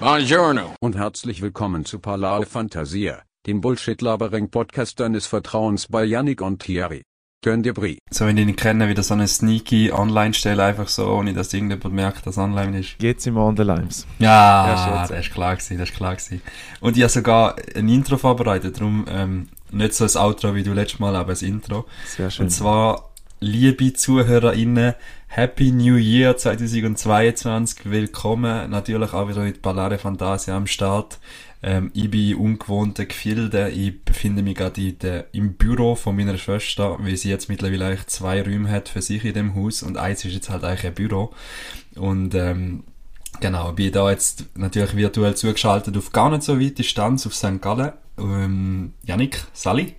Buongiorno. Und herzlich willkommen zu Palao Fantasia, dem Bullshit-Labering-Podcast deines Vertrauens bei Yannick und Thierry. Gönn dir Brie. So, wenn ich nicht kenne, wieder so eine sneaky Online-Stelle einfach so, ohne dass irgendjemand merkt, dass online ist. Jetzt sind wir on the limes. Ja, Ja, das ist klar gewesen, das ist klar gewesen. Und ich habe sogar ein Intro vorbereitet, darum ähm, nicht so ein Outro wie du letztes Mal, aber ein Intro. Sehr schön. Und zwar, liebe ZuhörerInnen, Happy New Year 2022, willkommen natürlich auch wieder mit Ballare Fantasia am Start. Ähm, ich bin ungewohnte Gefilde, ich befinde mich gerade in der, im Büro von meiner Schwester, weil sie jetzt mittlerweile eigentlich zwei Räume hat für sich in dem Haus und eins ist jetzt halt eigentlich ein Büro. Und ähm, Genau, bin da jetzt natürlich virtuell zugeschaltet auf gar nicht so weite Distanz auf St. Gallen. Ähm, Janik, Sally?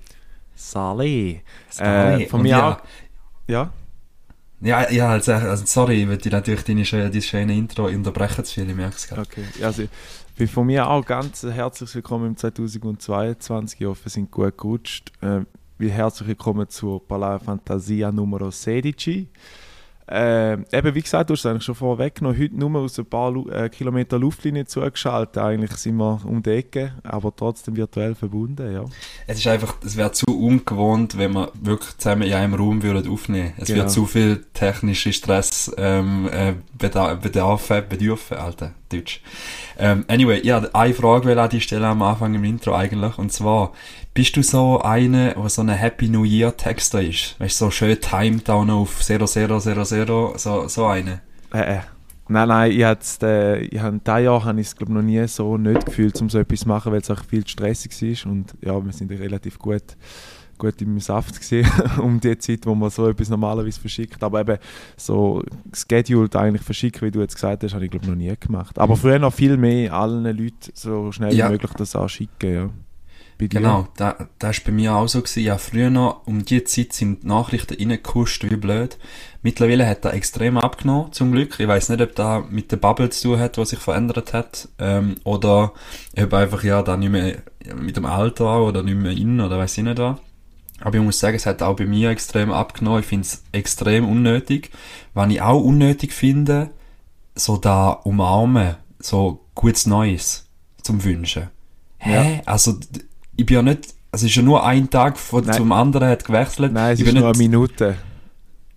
Sally. Sally. Äh, von Und mir ja, auch. Ja? Ja, ja, also, also sorry, ich würde natürlich deine schöne, dein schöne Intro unterbrechen zu viel, ich merke es gerade. Okay. Also, bin von mir auch ganz herzlich willkommen im 2022. Ich hoffe, wir sind gut gerutscht. Äh, herzlich willkommen zur Palais Fantasia Numero 16. Äh, eben, wie gesagt, du hast es eigentlich schon vorweggenommen. Heute nur aus ein paar Lu äh, Kilometer Luftlinie zugeschaltet. Eigentlich sind wir um die Ecke, aber trotzdem virtuell verbunden. Ja. Es ist einfach, es wäre zu ungewohnt, wenn wir wirklich zusammen in einem Raum würden aufnehmen. Es Genau. wird zu viel technische Stress, ähm, äh, Bedarf, Bedarfe, Bedürfe, Alter, Deutsch. Ähm, anyway, ja, eine Frage will an die Stelle am Anfang im Intro eigentlich, und zwar, bist du so eine, der so eine Happy New Year Texter ist? Weißt du, so schön timed auch noch auf 0000, so, so eine? Äh, äh. Nein, nein, ich hat's, äh, ich hab, dieses Jahr habe ich es noch nie so nicht gefühlt, um so etwas zu machen, weil es auch viel zu stressig war und ja, wir sind relativ gut, gut im Saft gewesen, um die Zeit, wo man so etwas normalerweise verschickt, aber eben so scheduled eigentlich verschicken, wie du jetzt gesagt hast, habe ich glaube noch nie gemacht. Aber früher noch viel mehr allen Leuten so schnell Ja. wie möglich das auch schicken, ja. Bei dir? Genau, da, da ist bei mir auch so gewesen. Ja, früher noch, um die Zeit sind die Nachrichten reingekuscht, wie blöd. Mittlerweile hat er extrem abgenommen, zum Glück. Ich weiß nicht, ob da mit der Bubble zu tun hat, was sich verändert hat, ähm, oder ob einfach, ja, da nicht mehr mit dem Alter oder nicht mehr in, oder weiß ich nicht was. Aber ich muss sagen, es hat auch bei mir extrem abgenommen. Ich finde es extrem unnötig. Was ich auch unnötig finde, so da umarmen, so gutes Neues zum Wünschen. Hä? Also, d- ich bin ja nicht, es ist ja nur ein Tag von, Nein. zum anderen hat gewechselt. Nein, es ich ist nur eine nicht, Minute.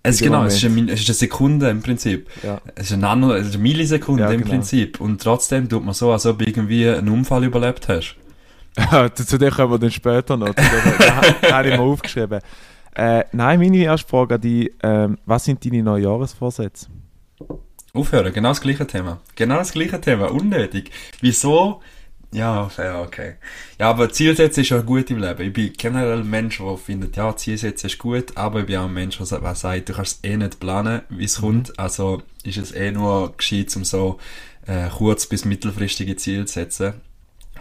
es genau, es ist, eine, es ist eine Sekunde im Prinzip. Ja. Es ist eine, Nano, es ist eine Millisekunde Ja, im genau. Prinzip. Und trotzdem tut man so, als ob du irgendwie einen Unfall überlebt hast. zu dem kommen wir dann später noch. Zu dem, da da habe ich mir aufgeschrieben. Äh, nein, meine erste Frage an dich, ähm, was sind deine Neujahresvorsätze? Aufhören, genau das gleiche Thema. Genau das gleiche Thema, unnötig. Wieso? Ja, fair, okay. Ja, aber Zielsetzen ist ja gut im Leben. Ich bin generell ein Mensch, der findet, ja, Zielsetzen ist gut, aber ich bin auch ein Mensch, der sa- der sagt, du kannst es eh nicht planen, wie es kommt. Also ist es eh nur gescheit, um so äh, kurz- bis mittelfristige Ziele zu setzen.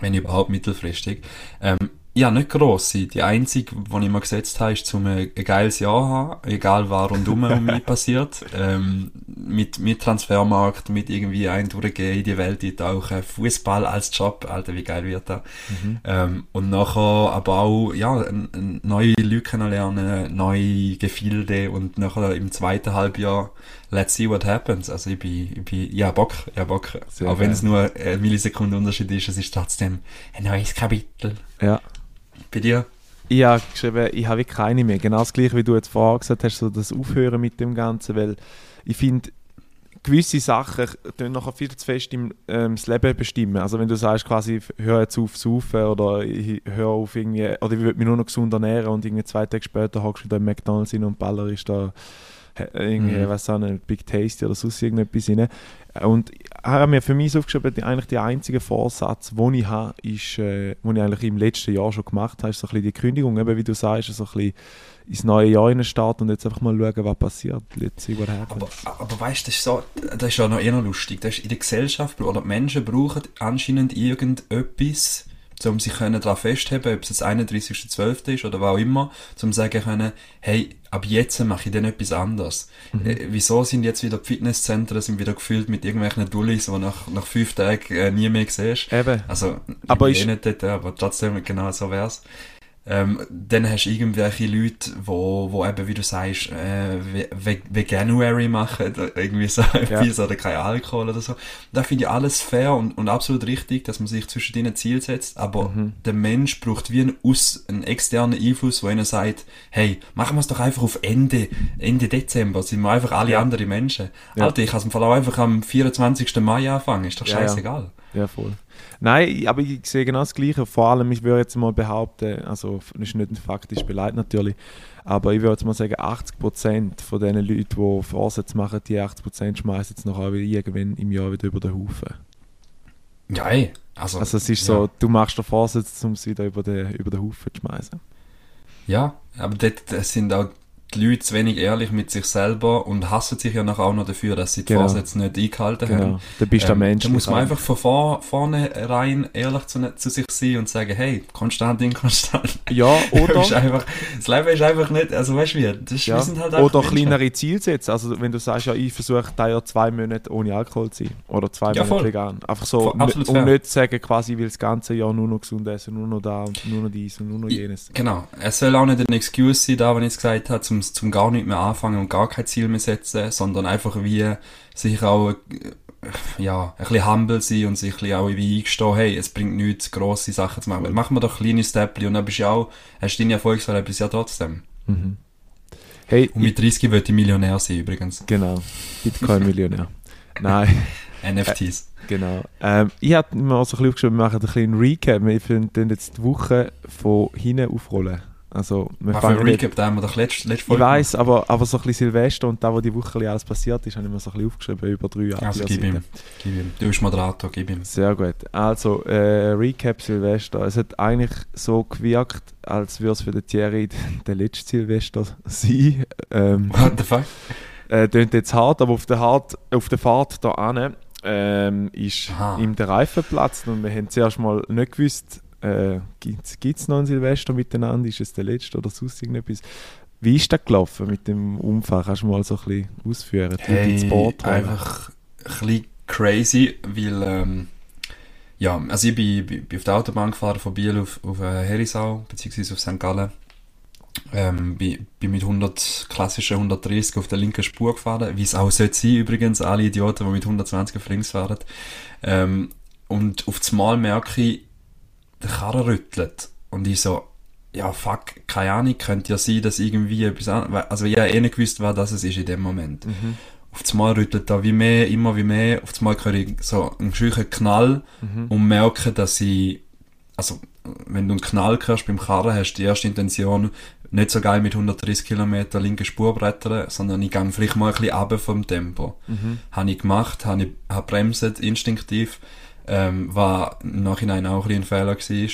Wenn überhaupt mittelfristig. Ähm, ja, nicht grosse. Die einzige, die ich mir gesetzt habe, ist, um ein, geiles Jahr zu haben, egal was rundum um mich passiert. Ähm, mit, mit Transfermarkt, mit irgendwie ein durchgehen, in die Welt eintauchen, Fußball als Job, Alter, wie geil wird das? Ähm, und nachher aber auch, ja, neue Leute kennenlernen, neue Gefilde und nachher im zweiten Halbjahr, let's see what happens. Also ich bin, ich bin, ja, Bock, ja, Bock. Sehr auch wenn es nur eine Millisekunde Unterschied ist, es ist trotzdem ein neues Kapitel. Ja. Bei dir? Ich habe geschrieben, ich habe keine mehr. Genau das gleiche, wie du jetzt vorher gesagt hast, so das Aufhören mit dem Ganzen, weil ich finde, gewisse Sachen tun nachher viel zu fest im, ähm, das Leben bestimmen. Also wenn du sagst, quasi, hör jetzt auf zu saufen oder ich hör auf irgendwie, oder ich will mich nur noch gesund ernähren und irgendwie zwei Tage später hockst du wieder im McDonalds rein und Baller da irgendwie, Mhm. was auch nicht, Big Tasty oder sonst irgendetwas rein. Und ich habe mir für mich aufgeschrieben, die, eigentlich der einzige Vorsatz, den ich habe, ist, äh, den ich eigentlich im letzten Jahr schon gemacht habe, ist so ein bisschen die Kündigung, eben wie du sagst, so ein bisschen ins neue Jahr in starten und jetzt einfach mal schauen, was passiert. Let's see what happens. Aber, aber weißt du, das ist so, das ist ja noch eher noch lustig. Das ist in der Gesellschaft, oder die Menschen brauchen anscheinend irgendetwas, um sich können daran festheben, ob es das 31.12. ist oder was auch immer, um sagen können, hey, ab jetzt mache ich dann etwas anderes. Mhm. Äh, wieso sind jetzt wieder die Fitnesszentren sind wieder gefüllt mit irgendwelchen Dullis, die nach, nach fünf Tagen äh, nie mehr siehst? Eben. Also, ich Aber bin ist- eh nicht dort, aber trotzdem, genau so wär's. Ähm, dann hast du irgendwelche Leute, wo, wo eben, wie du sagst, äh, Ve- Veganuary machen, irgendwie so etwas, oder kein Alkohol oder so. Da finde ich alles fair und, und absolut richtig, dass man sich zwischen denen Ziel setzt, aber Mhm. der Mensch braucht wie einen, Aus, einen externen Einfluss, wo einer sagt, hey, machen wir es doch einfach auf Ende, Ende Dezember, sind wir einfach alle andere Menschen. Ja. Alter, ich kann es im Fall auch einfach am 24. Mai anfangen, ist doch Ja, ja. scheißegal. Ja, voll. Nein, aber ich sehe genau das Gleiche. Vor allem, ich würde jetzt mal behaupten, also das ist nicht faktisch beleidigt natürlich, aber ich würde jetzt mal sagen, 80% von den Leuten, die Vorsätze machen, die 80% schmeißen jetzt noch irgendwann im Jahr wieder über den Haufen. Ja, ey. Also, Also es ist so, du machst den Vorsatz, um es wieder über den, über den Haufen zu schmeißen. Ja, aber äh, sind auch die Leute zu wenig ehrlich mit sich selber und hassen sich ja nachher auch noch dafür, dass sie die Genau. Vorsätze nicht eingehalten Genau. haben. Dann bist du Ähm, Mensch. Da muss man einfach von vor, vorne rein ehrlich zu, zu sich sein und sagen, hey, Konstantin, Konstant. Ja, oder, einfach, das Leben ist einfach nicht, also weißt du wie, das ja, wir sind halt oder Menschen. kleinere Ziele setzen. Also wenn du sagst, ja, ich versuche da ja zwei Monate ohne Alkohol zu sein. Oder zwei Ja, Monate voll. vegan. Einfach so, absolut um fair. nicht zu sagen, quasi, ich will das ganze Jahr nur noch gesund essen, nur noch da und nur noch dies und nur noch jenes. Genau. Es soll auch nicht eine Excuse sein, da, wenn ich es gesagt habe, zum, zum gar nicht mehr anfangen und gar kein Ziel mehr setzen, sondern einfach wie sich auch, äh, ja, ein bisschen humble sein und sich ein bisschen auch wie eingestehen, hey, es bringt nichts, grosse Sachen zu machen. Weil Machen wir doch kleine Steps und dann bist du auch, hast du deine Erfolgserlebnis ja trotzdem. Mhm. Hey, Und mit 30 wird ich Millionär sein übrigens. genau. Bitcoin-Millionär. Nein, NFTs. genau. Ähm, ich habe mir auch so ein bisschen aufgeschrieben, wir machen einen kleinen Recap. Wir finden jetzt die Woche von hinten aufrollen. Also, wir ein fangen Recap, da haben wir doch letzte, letzte Ich Folge weiß, aber, aber so ein bisschen Silvester und da, wo die Woche alles passiert ist, habe ich mir so ein bisschen aufgeschrieben über drei Jahre. Also gib ihm, gib ihm. Du bist Moderator, gib ihm. Sehr gut. Also, äh, Recap Silvester. Es hat eigentlich so gewirkt, als würde es für den Thierry der letzte Silvester sein. Ähm, What the fuck? äh, klingt jetzt hart, aber auf der, hart, auf der Fahrt hier hin ähm, ist Aha. ihm der Reifen geplatzt und wir haben zuerst mal nicht gewusst, äh, gibt es noch ein Silvester miteinander, ist es der letzte oder sonst irgendetwas. Wie ist das gelaufen mit dem Unfall? Kannst du mal so ein bisschen ausführen? Leute ins Hey, Boot holen. einfach ein bisschen crazy, weil, ähm, ja, also ich bin, bin, bin auf der Autobahn gefahren von Biel auf, auf äh, Herisau, beziehungsweise auf St. Gallen. Ähm, bin, bin mit 100, klassischen 130 auf der linken Spur gefahren, wie es auch sollte sein übrigens, alle Idioten, die mit 120 auf links fahren. Ähm, und auf das Mal merke ich, der Karren rüttelt. Und ich so, ja fuck, keine Ahnung, könnte ja sein, dass irgendwie etwas an, also ich habe eh nicht gewusst, was das ist in dem Moment. Mhm. Auf das Mal rüttelt da wie mehr, immer wie mehr. Auf das Mal höre ich so einen schönen Knall Mhm. und merke, dass ich, also, wenn du einen Knall hörst beim Karren, hast du die erste Intention, nicht so geil mit 130 km linke Spur brettern, sondern ich gehe vielleicht mal ein bisschen runter vom Tempo. Mhm. Habe ich gemacht, habe ich hab bremset instinktiv, ähm, was im Nachhinein auch ein ein Fehler war.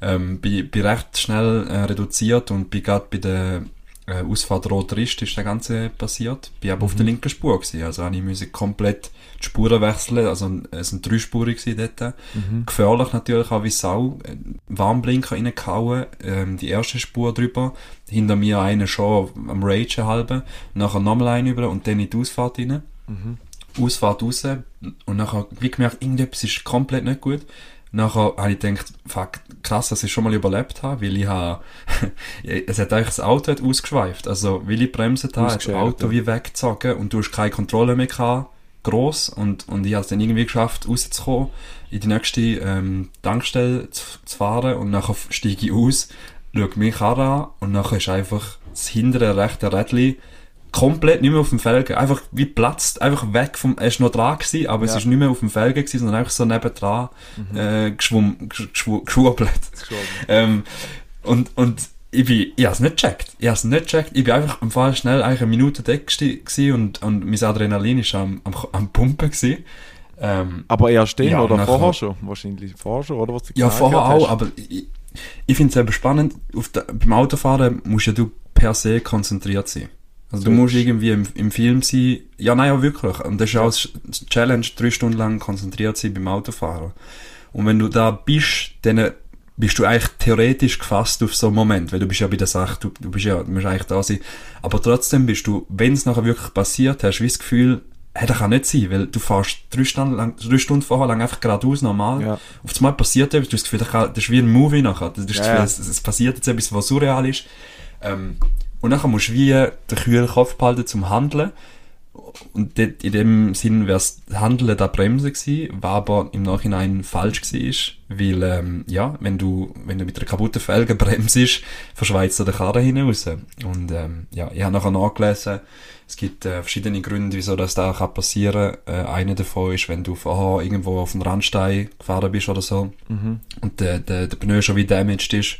Ähm, bin, bin recht schnell äh, reduziert und bin gerade bei der äh, Ausfahrt Rot Rist ist das Ganze passiert. Bin aber auf der linken Spur gewesen, also habe ich musste komplett die Spuren wechseln, also es sind dreispurig dort. Mhm. Gefährlich natürlich auch wie Sau. Äh, Warnblinker reingehauen, ähm, die erste Spur drüber, hinter mir einer schon am Ragen halben, nachher nochmal einen über und dann in die Ausfahrt rein. Mhm. Ausfahrt raus und nachher, wie gemerkt, irgendetwas ist komplett nicht gut. Nachher habe ich gedacht, fuck, krass, dass ich schon mal überlebt habe, weil ich habe, es hat eigentlich das Auto hat ausgeschweift. Also, weil ich bremset habe, hat das Auto ja. wie weggezogen und du hast keine Kontrolle mehr gehabt, gross, und, und ich habe es dann irgendwie geschafft, rauszukommen, in die nächste, ähm, Tankstelle zu, zu fahren und nachher steige ich aus, schaue mich an und nachher ist einfach das hintere rechte Rädchen komplett nicht mehr auf dem Felgen, einfach wie platzt, einfach weg vom, er ist noch dran gewesen, aber es Ja. ist nicht mehr auf dem Felgen gewesen, sondern einfach so nebendran, äh, geschwumm, gesch- geschwu- geschwurbelt. Ähm, und, und ich bin, ich hab's nicht gecheckt. Ich hab's nicht gecheckt. Ich bin einfach am Fall schnell eigentlich eine Minute weg gewesen und, und mein Adrenalin ist am, am, am Pumpen gewesen. Ähm, Aber erst dann Ja, oder nachher- vorher schon? Wahrscheinlich vorher schon, oder? Was du ja, vorher auch, hast. aber ich, ich finde es eben spannend, auf der, beim Autofahren musst ja du per se konzentriert sein. Also du musst irgendwie im, im Film sein, ja nein, ja wirklich. Und das ist auch das Challenge, drei Stunden lang konzentriert sein beim Autofahren. Und wenn du da bist, dann bist du eigentlich theoretisch gefasst auf so einen Moment, weil du bist ja bei der Sache, du, du bist ja, du musst eigentlich da sein. Aber trotzdem bist du, wenn es nachher wirklich passiert, hast du das Gefühl, hey, das kann nicht sein, weil du fährst drei Stunden, lang, drei Stunden vorher lang einfach geradeaus normal. Ja. Auf einmal passiert etwas, du hast das Gefühl, das, kann, das ist wie ein Movie nachher. Du hast das Gefühl, ja. es, es passiert jetzt etwas, was surreal ist. Ähm, und nachher musst du wie den kühlen Kopf behalten zum Handeln. Und dort, in dem Sinn wäre das Handeln da Bremse gewesen, was aber im Nachhinein falsch war, weil, ähm, ja, wenn du, wenn du mit einer kaputten Felge bremsest, verschweizt du den Karren hinaus. Und, ähm, ja, ich habe nachher nachgelesen, es gibt äh, verschiedene Gründe, wieso das da kann passieren kann. Äh, einer davon ist, wenn du vorher irgendwo auf den Randstein gefahren bist oder so, Mhm. und der, der, der Pneu schon wie damaged ist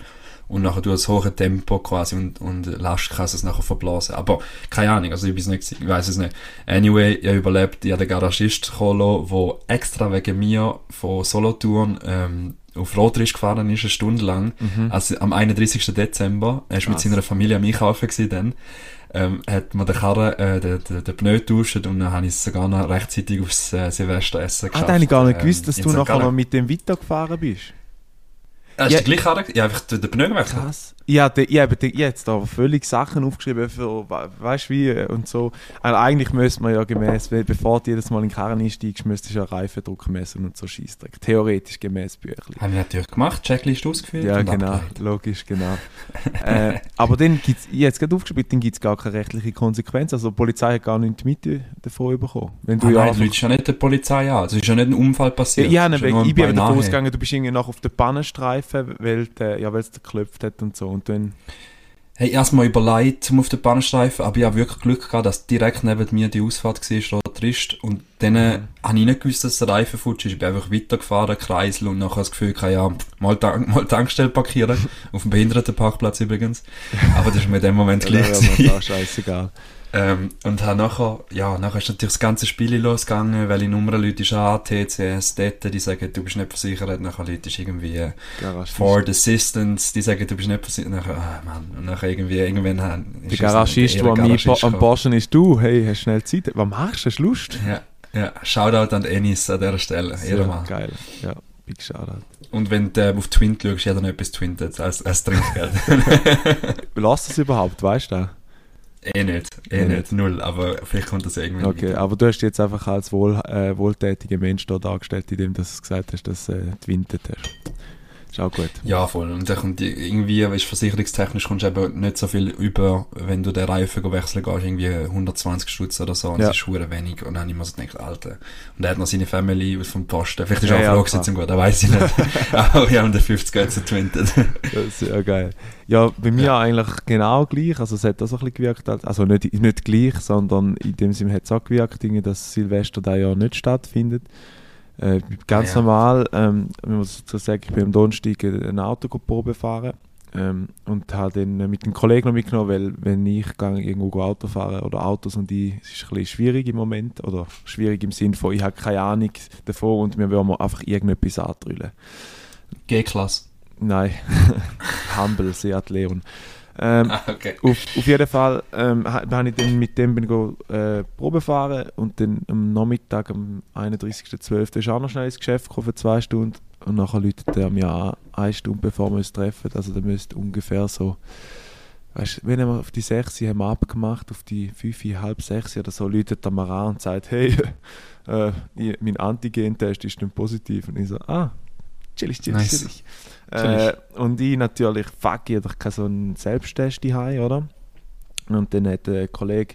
und nachher du das hohe Tempo quasi und, und Last kannst es nachher verblasen. Aber keine Ahnung, also ich, weiß nicht, ich weiß es nicht. Anyway, ich habe überlebt, ich habe den Garagist geholt, der extra wegen mir von Solothurn ähm, auf Rotrisch gefahren ist, eine Stunde lang. Also am 31. Dezember, er war mit seiner Familie am Einkaufen dann. Ähm, hat mir den Karren, äh, den, den, den Pneu getauscht und dann habe ich es sogar noch rechtzeitig aufs äh, Silvesteressen Ah, geschafft. da habe ich gar nicht Ähm, gewusst, dass in du nachher noch mit dem weitergefahren bist. Ah, ist Ja. der gleiche Karren? Ja, einfach den den Pneu gewechselt. Krass. Ja, ich habe ich hab jetzt da völlig Sachen aufgeschrieben für, we- weißt du wie, und so. Also eigentlich müsste man ja gemäß, bevor du jedes Mal in den Karren einsteigst, müsstest du ja Reifendruck messen und so Scheissdreck. Theoretisch gemäß Büchli. Haben wir natürlich gemacht, Checklist ausgefüllt Ja, genau, abgeleitet. logisch, genau. äh, aber dann gibt es, ich jetzt gerade aufgeschrieben, dann gibt es gar keine rechtliche Konsequenz. Also die Polizei hat gar nichts mit davon bekommen. Wenn du Ah, ja nein, du ja nicht die Polizei an. Es ist ja nicht ein Unfall Ja, passiert. ich, ja ein ich bin davon ausgegangen, du bist irgendwie noch auf der Pannenstreifen, weil der, ja, es dir geklopft hat und so. Und dann, Hey, erstmal überlegt, um auf den Bahnstreifen, aber ich habe wirklich Glück gehabt, dass direkt neben mir die Ausfahrt war, Rotrist. Und dann äh, Mhm. habe ich nicht gewusst, dass der Reifen futsch ist. Ich bin einfach weitergefahren, Kreisel, und nachher das Gefühl gehabt, ja, mal, Tank, mal Tankstelle parkieren. auf dem Behindertenparkplatz übrigens. Aber das ist mir in dem Moment gleich ja, auch scheißegal. Ähm, und habe nachher, ja, nachher ist natürlich das ganze Spiel losgegangen, weil die Nummer Leute an, TCS, dort, die sagen, du bist nicht versichert, nachher Leute ist irgendwie äh. Ford Assistance, die sagen, du bist nicht versichert, nachher, ah, Mann, und nachher irgendwie, irgendwann haben- Der Garagist, der am. Borschen ist, du, hey, hast schnell Zeit? Was machst du? Hast Lust? Ja, ja, Shoutout an Enis an dieser Stelle, Ehrenmann. geil. Ja, big shoutout. Und wenn du äh, auf Twint schaust, jeder noch etwas twintet, als, als Trinkgeld. Lass das überhaupt, weißt du? Eh nicht, eh Eh nicht, null, aber vielleicht kommt das irgendwann Okay, wieder. aber du hast dich jetzt einfach als wohl, äh, wohltätiger Mensch da dargestellt, indem du gesagt hast, dass äh, du wintet hast. Ist auch gut. Ja, voll. Und dann kommt irgendwie, weißt, versicherungstechnisch kommst du eben nicht so viel über, wenn du den Reifen wechseln gehst, irgendwie 120 Stutz oder so. Und Ja. das ist hure wenig. Und dann habe ich mir so gedacht, Alter. Und er hat noch seine Family vom Posten. Vielleicht ist Ja, er ja, auch gewesen zum Gehen, das weiss ich nicht. Aber wir haben den 50 Geld zertwintet. Das ist ja geil. Ja, bei mir eigentlich genau gleich. Also es hat auch so ein bisschen gewirkt. als- Also nicht, nicht gleich, sondern in dem Sinne hat es auch gewirkt, dass Silvester da ja nicht stattfindet. Äh, ganz ja. normal, ähm, ich muss dazu sagen, ich bin am Donnerstag ein Auto Probe fahren ähm, und habe dann mit einem Kollegen noch mitgenommen, weil wenn ich gehe, irgendwo Auto fahren oder Autos und ich, es ist ein bisschen schwierig im Moment oder schwierig im Sinne von, ich habe keine Ahnung davon und mir wollen einfach irgendetwas antrüllen. G-Klasse. Nein, Humble, Seat Leon. Ähm, Ah, okay. auf, auf jeden Fall ähm, habe ich dann mit dem bin ich go, äh, Probe fahren und dann am Nachmittag, am 31.12. ist auch noch schnell ins Geschäft gekommen für zwei Stunden und nachher läutet er mir an, eine Stunde bevor wir uns treffen, also der müsste ungefähr so, weißt wenn wir auf die 6 haben wir abgemacht, auf die 5, halb 6 oder so, läutet er mir an und sagt, hey, äh, mein Antigen-Test ist dann positiv und ich so, ah, chillig, chillig, Nice. chillig. Äh, und ich natürlich, fuck, ich doch keinen so einen Selbsttest daheim, oder? Und dann hat der Kollege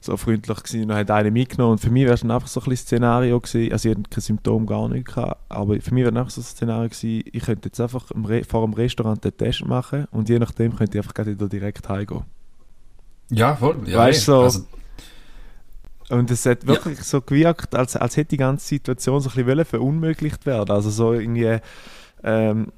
so freundlich gewesen und hat einen mitgenommen. Und für mich wäre es dann einfach so ein bisschen Szenario gewesen, also ich hatte kein Symptom gar nicht gehabt, aber für mich wäre einfach so ein Szenario gewesen, ich könnte jetzt einfach vor dem Restaurant den Test machen und je nachdem könnte ich einfach wieder direkt heimgehen. Ja, voll. Ja, Weißt eh. du, so- also, Und es hat wirklich so gewirkt, als, als hätte die ganze Situation so ein bisschen verunmöglicht werden. Also so irgendwie, ähm,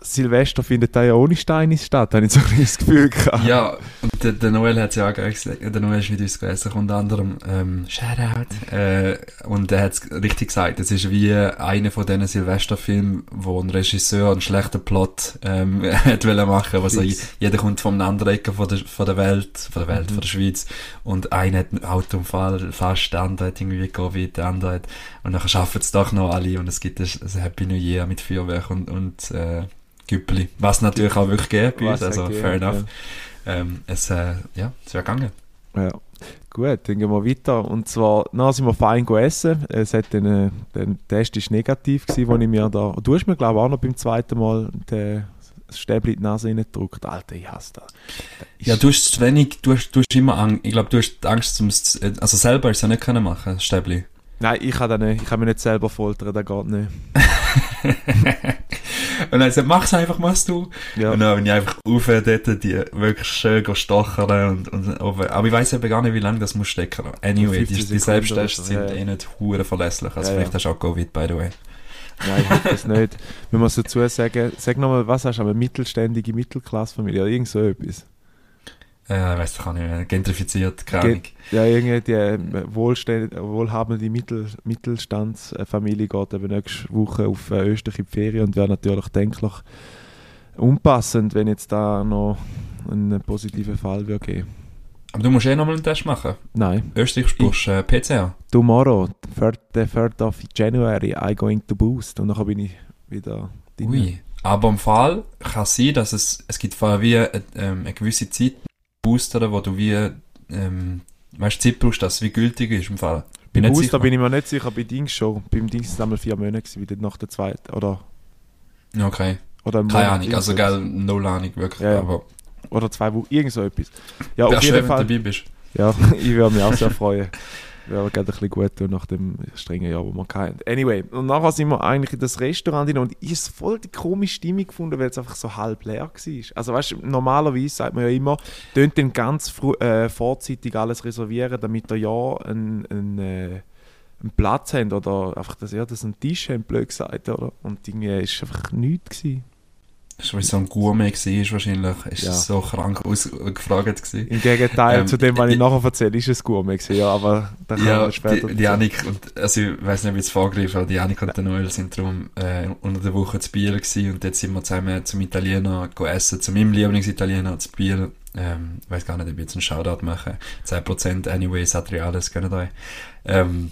Silvester findet da ja ohne Steine statt, habe ich so ein das Gefühl gehabt. Ja, und der, der Noel hat es ja auch gleich gesagt, der Noel ist mit uns gewesen, unter anderem, ähm, Shoutout, äh, und er hat es richtig gesagt, es ist wie einer von diesen Silvesterfilmen, wo ein Regisseur einen schlechten Plot, ähm, hat wollen machen, was so, Fix. jeder kommt von einer anderen Ecke von der, von der Welt, von der Welt, Mhm. von der Schweiz, und einer hat einen Autounfall, fast, der andere hat irgendwie Covid, der andere hat, und dann schaffen es doch noch alle, und es gibt ein, ein Happy New Year mit Feuerwerk und, und, äh, Güppeli. Was natürlich auch wirklich geht bei uns, also fair gegeben, enough. Ähm, es, äh, ja, es wäre gegangen. Ja, Gut, dann gehen wir weiter. Und zwar, dann sind wir fein essen. Es hat den, äh, der Test ist negativ gewesen, wo ich mir da... Du hast mir, glaube ich, auch noch beim zweiten Mal den das Stäbli in die Nase reingedrückt. Alter, ich hasse das. das Ja, du hast zu wenig, du hast, du hast immer Angst, ich glaube, du hast Angst, zum, also selber ist ja nicht können machen, das Stäbli. Nein, ich kann das nicht. Ich kann mich nicht selber foltern, das geht nicht. und dann sagt, mach's einfach, machst du. Ja. Und dann bin ich einfach auf dort, die wirklich schön stochern und, und, aber ich weiß eben gar nicht, wie lange das muss stecken. Anyway, die, 15 die Selbsttests sind ja. eh nicht hure verlässlich, also Ja, vielleicht ja. hast du auch Covid, by the way. Nein, ich hoffe es nicht. Wir müssen dazu sagen, sag nochmal, was hast du, eine mittelständige Mittelklassfamilie oder irgend so etwas? Äh, weiss ich auch nicht mehr, gentrifiziert, keine. Ja, irgendwie die äh, wohlhabende Mittel, Mittelstandsfamilie geht eben nächste Woche auf äh, Österreich in die Ferien und wäre natürlich denklich unpassend, wenn jetzt da noch einen positiven Fall würde geben. Aber du musst eh nochmal einen Test machen. Nein. Österreich spürst äh, PCR. Tomorrow, 3rd, the 3rd of January, I going to boost. Und dann bin ich wieder drin. Ui. Aber im Fall kann es sein, dass es, es gibt vorher wie äh, ähm, eine gewisse Zeit boostern, wo du wie, ähm, weißt du, Zeit brauchst, dass es wie gültig ist im Fall. Beim nicht Booster bin ich mir nicht sicher, bei Dings schon. Beim Dings sind es einmal vier Monate wieder nach der zweiten. Oder, Okay. oder ein Keine Ahnung. Also, gell, null Ahnung, wirklich. Ja, ja. Aber Oder zwei Wochen, irgend so etwas. Ja, wäre auf schön, jeden wenn du Fall. dabei bist. Ja, ich würde mich auch sehr freuen. Wäre gerade ein bisschen gut nach dem strengen Jahr, wo wir hatten. Anyway, und nachher sind wir eigentlich in das Restaurant rein und ich habe voll die komische Stimmung gefunden, weil es einfach so halb leer war. Also weißt du, normalerweise sagt man ja immer, tönt dann ganz äh, vorzeitig alles reservieren, damit ihr ja einen, einen, äh, einen Platz habt oder einfach, dass ihr das einen Tisch habt, blöd gesagt, oder? Und irgendwie war einfach nichts. Gewesen. Das war so ein Gourmet gewesen, wahrscheinlich. Ist Ja. so krank ausgefragt gewesen. Im Gegenteil Ähm, zu dem, was ich nachher erzähle, ist es Gourmet gewesen, ja, aber da kann Ja, man später die, die Annik und, also ich weiß nicht, wie es vorgreifen, aber die Annik und der Noel sind darum äh, unter der Woche zu Biel gewesen und jetzt sind wir zusammen zum Italiener go essen, zu meinem Lieblingsitaliener zu Biel. Ähm, ich weiß gar nicht, ob ich jetzt einen Shoutout mache. 10% anyway, Satriales, gönnt euch. Ähm,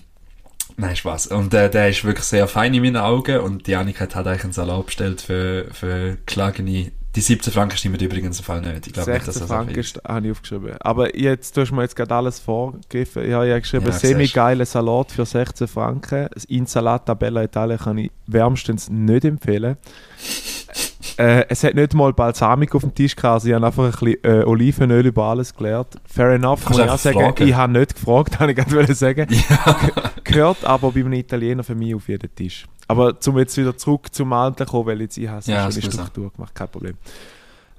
nein, Spaß. Und äh, der ist wirklich sehr fein in meinen Augen und die Annik hat halt eigentlich einen Salat bestellt für, für geschlagene, die 17 Franken stimmen übrigens im Fall nicht. Ich glaube nicht, dass 16 das Franken ist. ist- habe ich aufgeschrieben. Aber jetzt, du hast mir jetzt gerade alles vorgegriffen. Ich habe ja geschrieben, Ja, semi-geiler Salat für 16 Franken. Das Insalata Bella Italia kann ich wärmstens nicht empfehlen. äh, es hat nicht mal Balsamico auf dem Tisch gehabt, also ich habe einfach ein bisschen äh, Olivenöl über alles geleert. Fair enough, muss ich auch sagen. fragen. Ich habe nicht gefragt, habe ich gerade sagen. Ja. Gehört aber bei einem Italiener für mich auf jeden Tisch. Aber zum jetzt wieder zurück zum Alten kommen, weil jetzt ich habe Ja, eine. Struktur gemacht, kein Problem.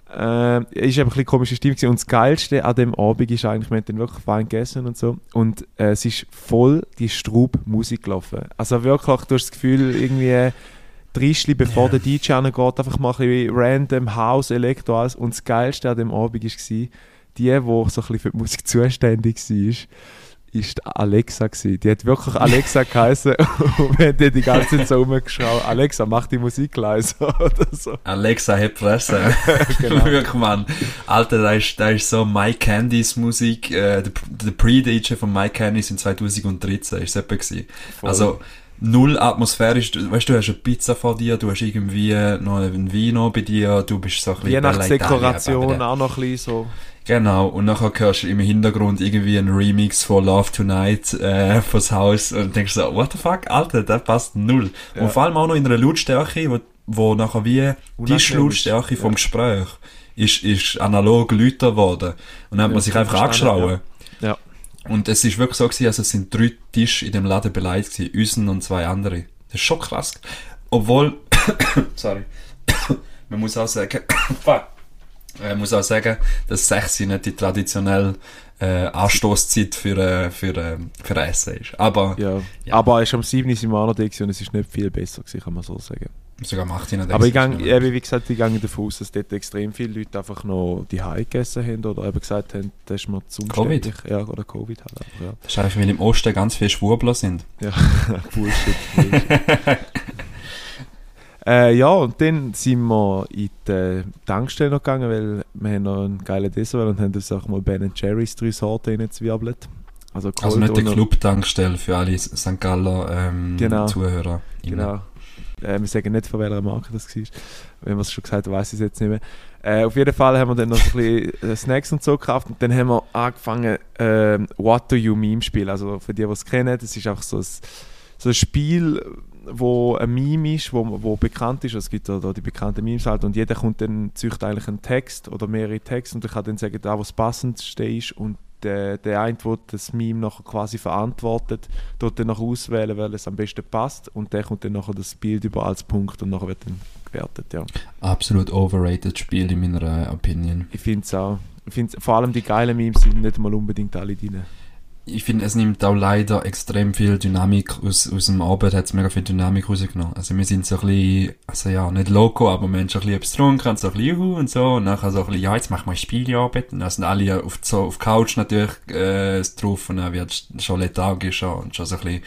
Äh, ist eben ein bisschen komische Stimmung gewesen. und das Geilste an dem Abend ist eigentlich, wir haben dann wirklich fein gegessen und so und äh, es ist voll die Strub-Musik gelaufen. Also wirklich, du hast das Gefühl, irgendwie Drischli, bevor Ja. der DJ angeht, einfach mal ein bisschen random House, Elektro, alles. Und das Geilste an dem Abend war, die, die so ein bisschen für die Musik zuständig war, ist Alexa gewesen. Die hat wirklich Alexa geheißen und wir haben die ganze Zeit so rumgeschaut, Alexa, mach die Musik leiser oder so. Alexa, heb Fresse. Genau. Wirklich, Mann. Alter, da ist, da ist so My Candies Musik, äh, der, der Pre-DJ von My Candies in 2013 ist es etwa gewesen. Voll. Also, null atmosphärisch. Weißt du, du hast eine Pizza vor dir, du hast irgendwie noch einen Vino bei dir, du bist so ein bisschen Weihnachtsdekoration auch noch ein bisschen so. Genau, und nachher hörst du im Hintergrund irgendwie einen Remix von Love Tonight äh, fürs Haus und denkst so, what the fuck, Alter, der passt null. Ja. Und vor allem auch noch in einer Lautstärke, wo, wo nachher wie die Lautstärke ist. vom Ja. Gespräch ist, ist analog lauter geworden. Und dann hat Ja, man sich einfach angeschrauen. ja. Ja. Und es ist wirklich so gewesen, also es sind drei Tische in dem Laden beleidigt gewesen, unseren und zwei andere. Das ist schon krass. Obwohl, sorry, man muss auch sagen, fuck. Äh, muss auch sagen, dass 6 nicht die traditionelle äh, Anstoßzeit für, äh, für, äh, für Essen ist. Aber Ja. Ja. Aber es ist am 7. sind wir auch noch da gewesen und es ist nicht viel besser gewesen, kann man so sagen. sogar ihn nicht Aber ich gang, schnell. eben, wie gesagt, ich gehe davon aus, dass dort extrem viele Leute einfach noch die Hause gegessen haben oder eben gesagt haben, das ist mir zu Covid? Ja, oder Covid halt einfach, ja. Das ist einfach, weil im Osten ganz viele Schwurbler sind. Ja, Bullshit. Bullshit. äh, ja, und dann sind wir in die Tankstelle noch gegangen, weil wir haben noch einen geilen Dessert und haben uns auch mal Ben Jerry's drei Sorten reingezwirbelt. Also, Also nicht und- Club-Tankstelle für alle St. Galler ähm, Genau. Zuhörer. Genau. Äh, wir sagen nicht, von welcher Marke das war. Wenn man es schon gesagt hat, weiß ich es jetzt nicht mehr. Äh, auf jeden Fall haben wir dann noch ein bisschen äh, Snacks und so gekauft und dann haben wir angefangen, äh, What Do You Meme spielen. Also für die, die es kennen, das ist einfach so ein, so ein Spiel, wo ein Meme ist, wo, wo bekannt ist. Es gibt da, da die bekannten Memes halt und jeder kommt dann züchtet eigentlich einen Text oder mehrere Texte und ich kann dann sagen, da was passendste ist und der, der eine, der das Meme nachher quasi verantwortet, dort dann nachher auswählen, weil es am besten passt und der kommt dann nachher das Bild über als Punkt und nachher wird dann gewertet, ja. Absolut overrated Spiel in meiner Opinion. Ich finde es auch. Ich finde vor allem die geilen Memes sind nicht mal unbedingt alle drin ich finde, es nimmt auch leider extrem viel Dynamik aus, aus dem Arbeit, hat es mega viel Dynamik rausgenommen. Also wir sind so ein bisschen, also ja, nicht loco, aber wir haben schon ein bisschen etwas getrunken und so ein bisschen Juhu und so und nachher so ein bisschen, ja, jetzt machen wir Spielearbeit und dann sind alle auf, so, auf Couch natürlich äh, drauf und dann wird schon lethargisch und schon so ein bisschen,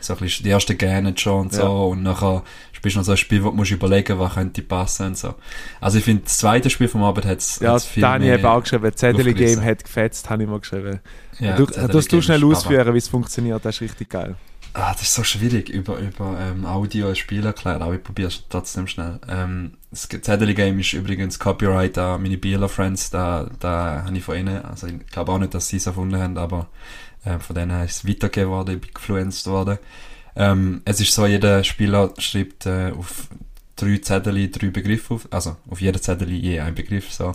so ein bisschen die ersten gähnen schon und so ja. und nachher du noch so ein Spiel, wo du musst überlegen, was könnte passen und so. Also ich finde, das zweite Spiel vom Abend hat es Ja, Dani hat auch geschrieben, Zettel Game hat gefetzt, habe ich mal geschrieben. Ja, du, das du schnell ausführen, wie es funktioniert, das ist richtig geil. Ah, das ist so schwierig, über, über ähm, Audio ein Spiel erklären, aber ich probiere es trotzdem schnell. Ähm, das Zettel Game ist übrigens Copyright an meine Bieler Friends, da, da habe ich von ihnen, also ich glaube auch nicht, dass sie es erfunden haben, aber äh, von denen ist es weitergegeben worden, ich bin gefluenced worden. Ähm, es ist so, jeder Spieler schreibt äh, auf drei Zettel drei Begriffe auf, also auf jeder Zettel je ein Begriff, so.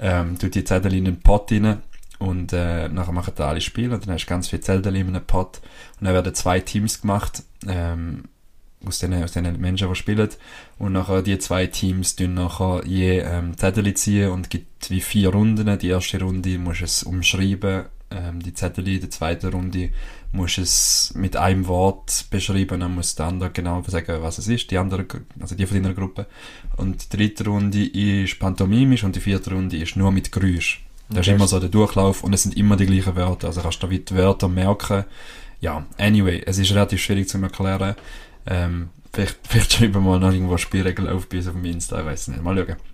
Ähm, tut die Zettel in einen Pot rein und äh, nachher machen da alle Spiele und dann hast du ganz viele Zettel in einem Pot und dann werden zwei Teams gemacht, ähm, aus den, aus den Menschen, die spielen. Und nachher die zwei Teams tun nachher je ähm, Zettel ziehen und gibt wie vier Runden. Die erste Runde musst du es umschreiben, ähm, die Zettel, die zweite Runde musst es mit einem Wort beschreiben, dann muss der andere genau sagen, was es ist, die andere, also die von deiner Gruppe. Und die dritte Runde ist pantomimisch und die vierte Runde ist nur mit Geräusch. Das okay. ist immer so der Durchlauf und es sind immer die gleichen Wörter. Also kannst du da die Wörter merken. Ja, anyway, es ist relativ schwierig zu erklären. Ähm, vielleicht, vielleicht schreiben wir mal noch irgendwo Spielregeln auf bei uns auf dem Insta, ich weiß nicht. Mal schauen.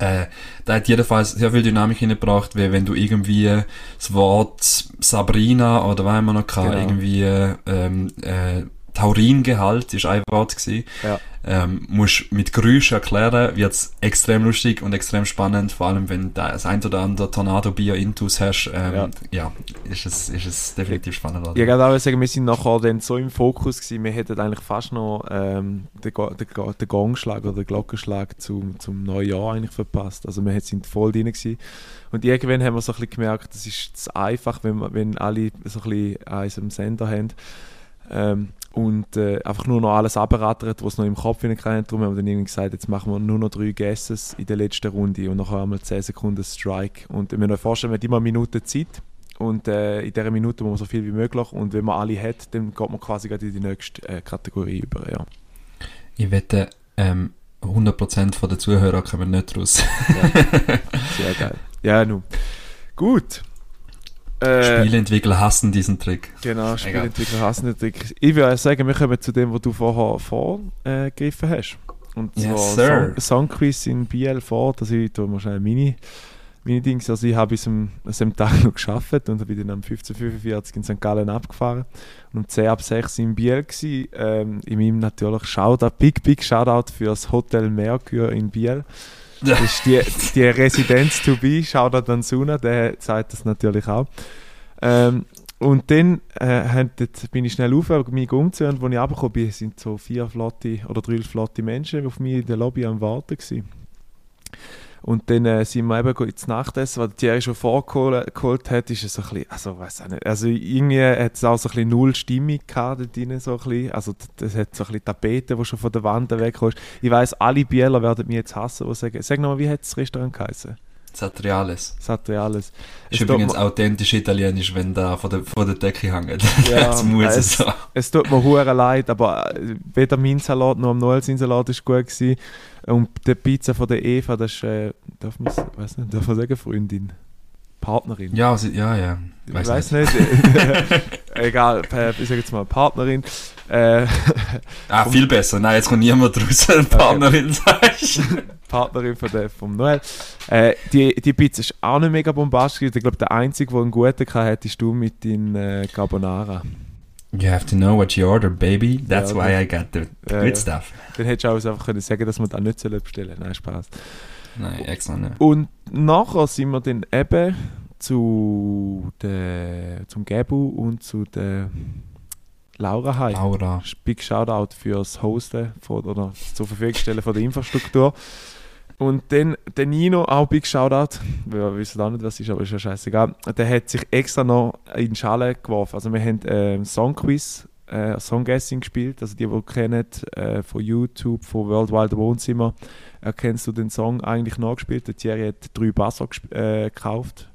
Äh, da hat jedenfalls sehr viel Dynamik hineingebracht, wie wenn du irgendwie das Wort Sabrina oder was immer noch kann, genau. irgendwie ähm, äh, Tauringehalt ist ein Wort gewesen. Ja ähm, musst mit Geräuschen erklären, wird es extrem lustig und extrem spannend, vor allem wenn du das ein oder andere Tornado-Bier intus hast, ähm, ja. ja, ist, es, ist es definitiv spannend. Oder? Ich kann auch sagen, wir sind nachher dann so im Fokus gewesen, wir hätten eigentlich fast noch ähm, den, den, den Gongschlag oder den Glockenschlag zum, zum Neujahr eigentlich verpasst, also wir sind voll drin gewesen. Und irgendwann haben wir so ein bisschen gemerkt, das ist zu einfach, wenn, wenn alle so ein bisschen eins am Sender haben. Ähm, und äh, einfach nur noch alles abrattert, was noch im Kopf hinein Darum haben wir dann irgendwie gesagt, jetzt machen wir nur noch drei Guesses in der letzten Runde und nachher haben wir 10 Sekunden Strike. Und wir euch vorstellen, wir haben immer eine Minute Zeit und äh, in dieser Minute muss man so viel wie möglich und wenn man alle hat, dann geht man quasi gerade in die nächste äh, Kategorie über. Ja. Ich wette, ähm, 100% der Zuhörer kommen nicht raus. ja. Sehr geil. Ja, nun. Gut. Äh, Spieleentwickler hassen diesen Trick. Genau, Spieleentwickler Egal. hassen den Trick. Ich würde sagen, wir kommen zu dem, was du vorher vorgegriffen hast. Und zwar yes, Song, Songquiz in BL vor, dass ich da mal schnell meine, Dings, also ich habe bis am, am Tag noch geschafft und bin dann um 15.45 in St. Gallen abgefahren und um 10 ab 6 in Biel gsi. Ähm, in meinem natürlich Shoutout, Big Big Shoutout für das Hotel Mercure in Biel. Das ist die, die Residenz to be, schaut an Suna, der sagt das natürlich auch. Ähm, und dann äh, bin ich schnell auf, mich umzuhören als ich runtergekommen bin, sind so vier flotte oder drei flotte Menschen auf mich in der Lobby am Warten gewesen. Und dann äh, sind wir eben ins Nachtessen, was Thierry schon vorgeholt hat, ist es so ein bisschen, also nicht, also irgendwie hat es auch so ein bisschen null Stimmung gehabt dort drin, so ein bisschen. Also das hat so ein bisschen Tapete, die schon von der Wand wegkommt. Ich weiss, alle Bieler werden mich jetzt hassen, die sagen, sag nochmal, wie hat das Restaurant geheißen? Satriales. Satriales. Ist übrigens authentisch italienisch, wenn da von der, von der Decke hängt. Ja, das muss es, so. es tut mir hure leid, aber äh, weder mein Salat noch am Noel sein Salat war gut gewesen. Und die Pizza von der Eva, das ist, äh, darf man weiß nicht, darf man sagen, Freundin? Partnerin? Ja, also, ja, ja. Weiß ich weiß nicht. nicht. Egal, ich sage jetzt mal Partnerin. Äh, ah, viel besser. Nein, jetzt kommt niemand raus, eine Partnerin okay. Partnerin von der, vom Noel. Äh, die, die Pizza ist auch nicht mega bombastisch. Ich glaube, der Einzige, der einen guten hatte, ist du mit den äh, Carbonara. You have to know what you order, baby. That's Ja, why. I got the Ja, good stuff. Dann hättest du auch einfach können sagen dass wir das nicht sollen bestellen Nein, Spaß. Nein, extra nicht. Und nachher sind wir dann eben zu der, zum Gebu und zu der Laura Hai. Laura. Big Shoutout fürs Hosten von, oder zur Verfügung stellen von der Infrastruktur. Und dann der Nino, auch Big Shoutout, wir wissen auch nicht, was es ist, aber ist ja scheißegal. Der hat sich extra noch in die Schale geworfen. Also wir haben ähm, Songquiz, äh, Songguessing gespielt. Also die, die kennen äh, von YouTube, von World Wide Wohnzimmer, erkennst du den Song eigentlich nachgespielt. Der Thierry hat drei Basser äh, gekauft.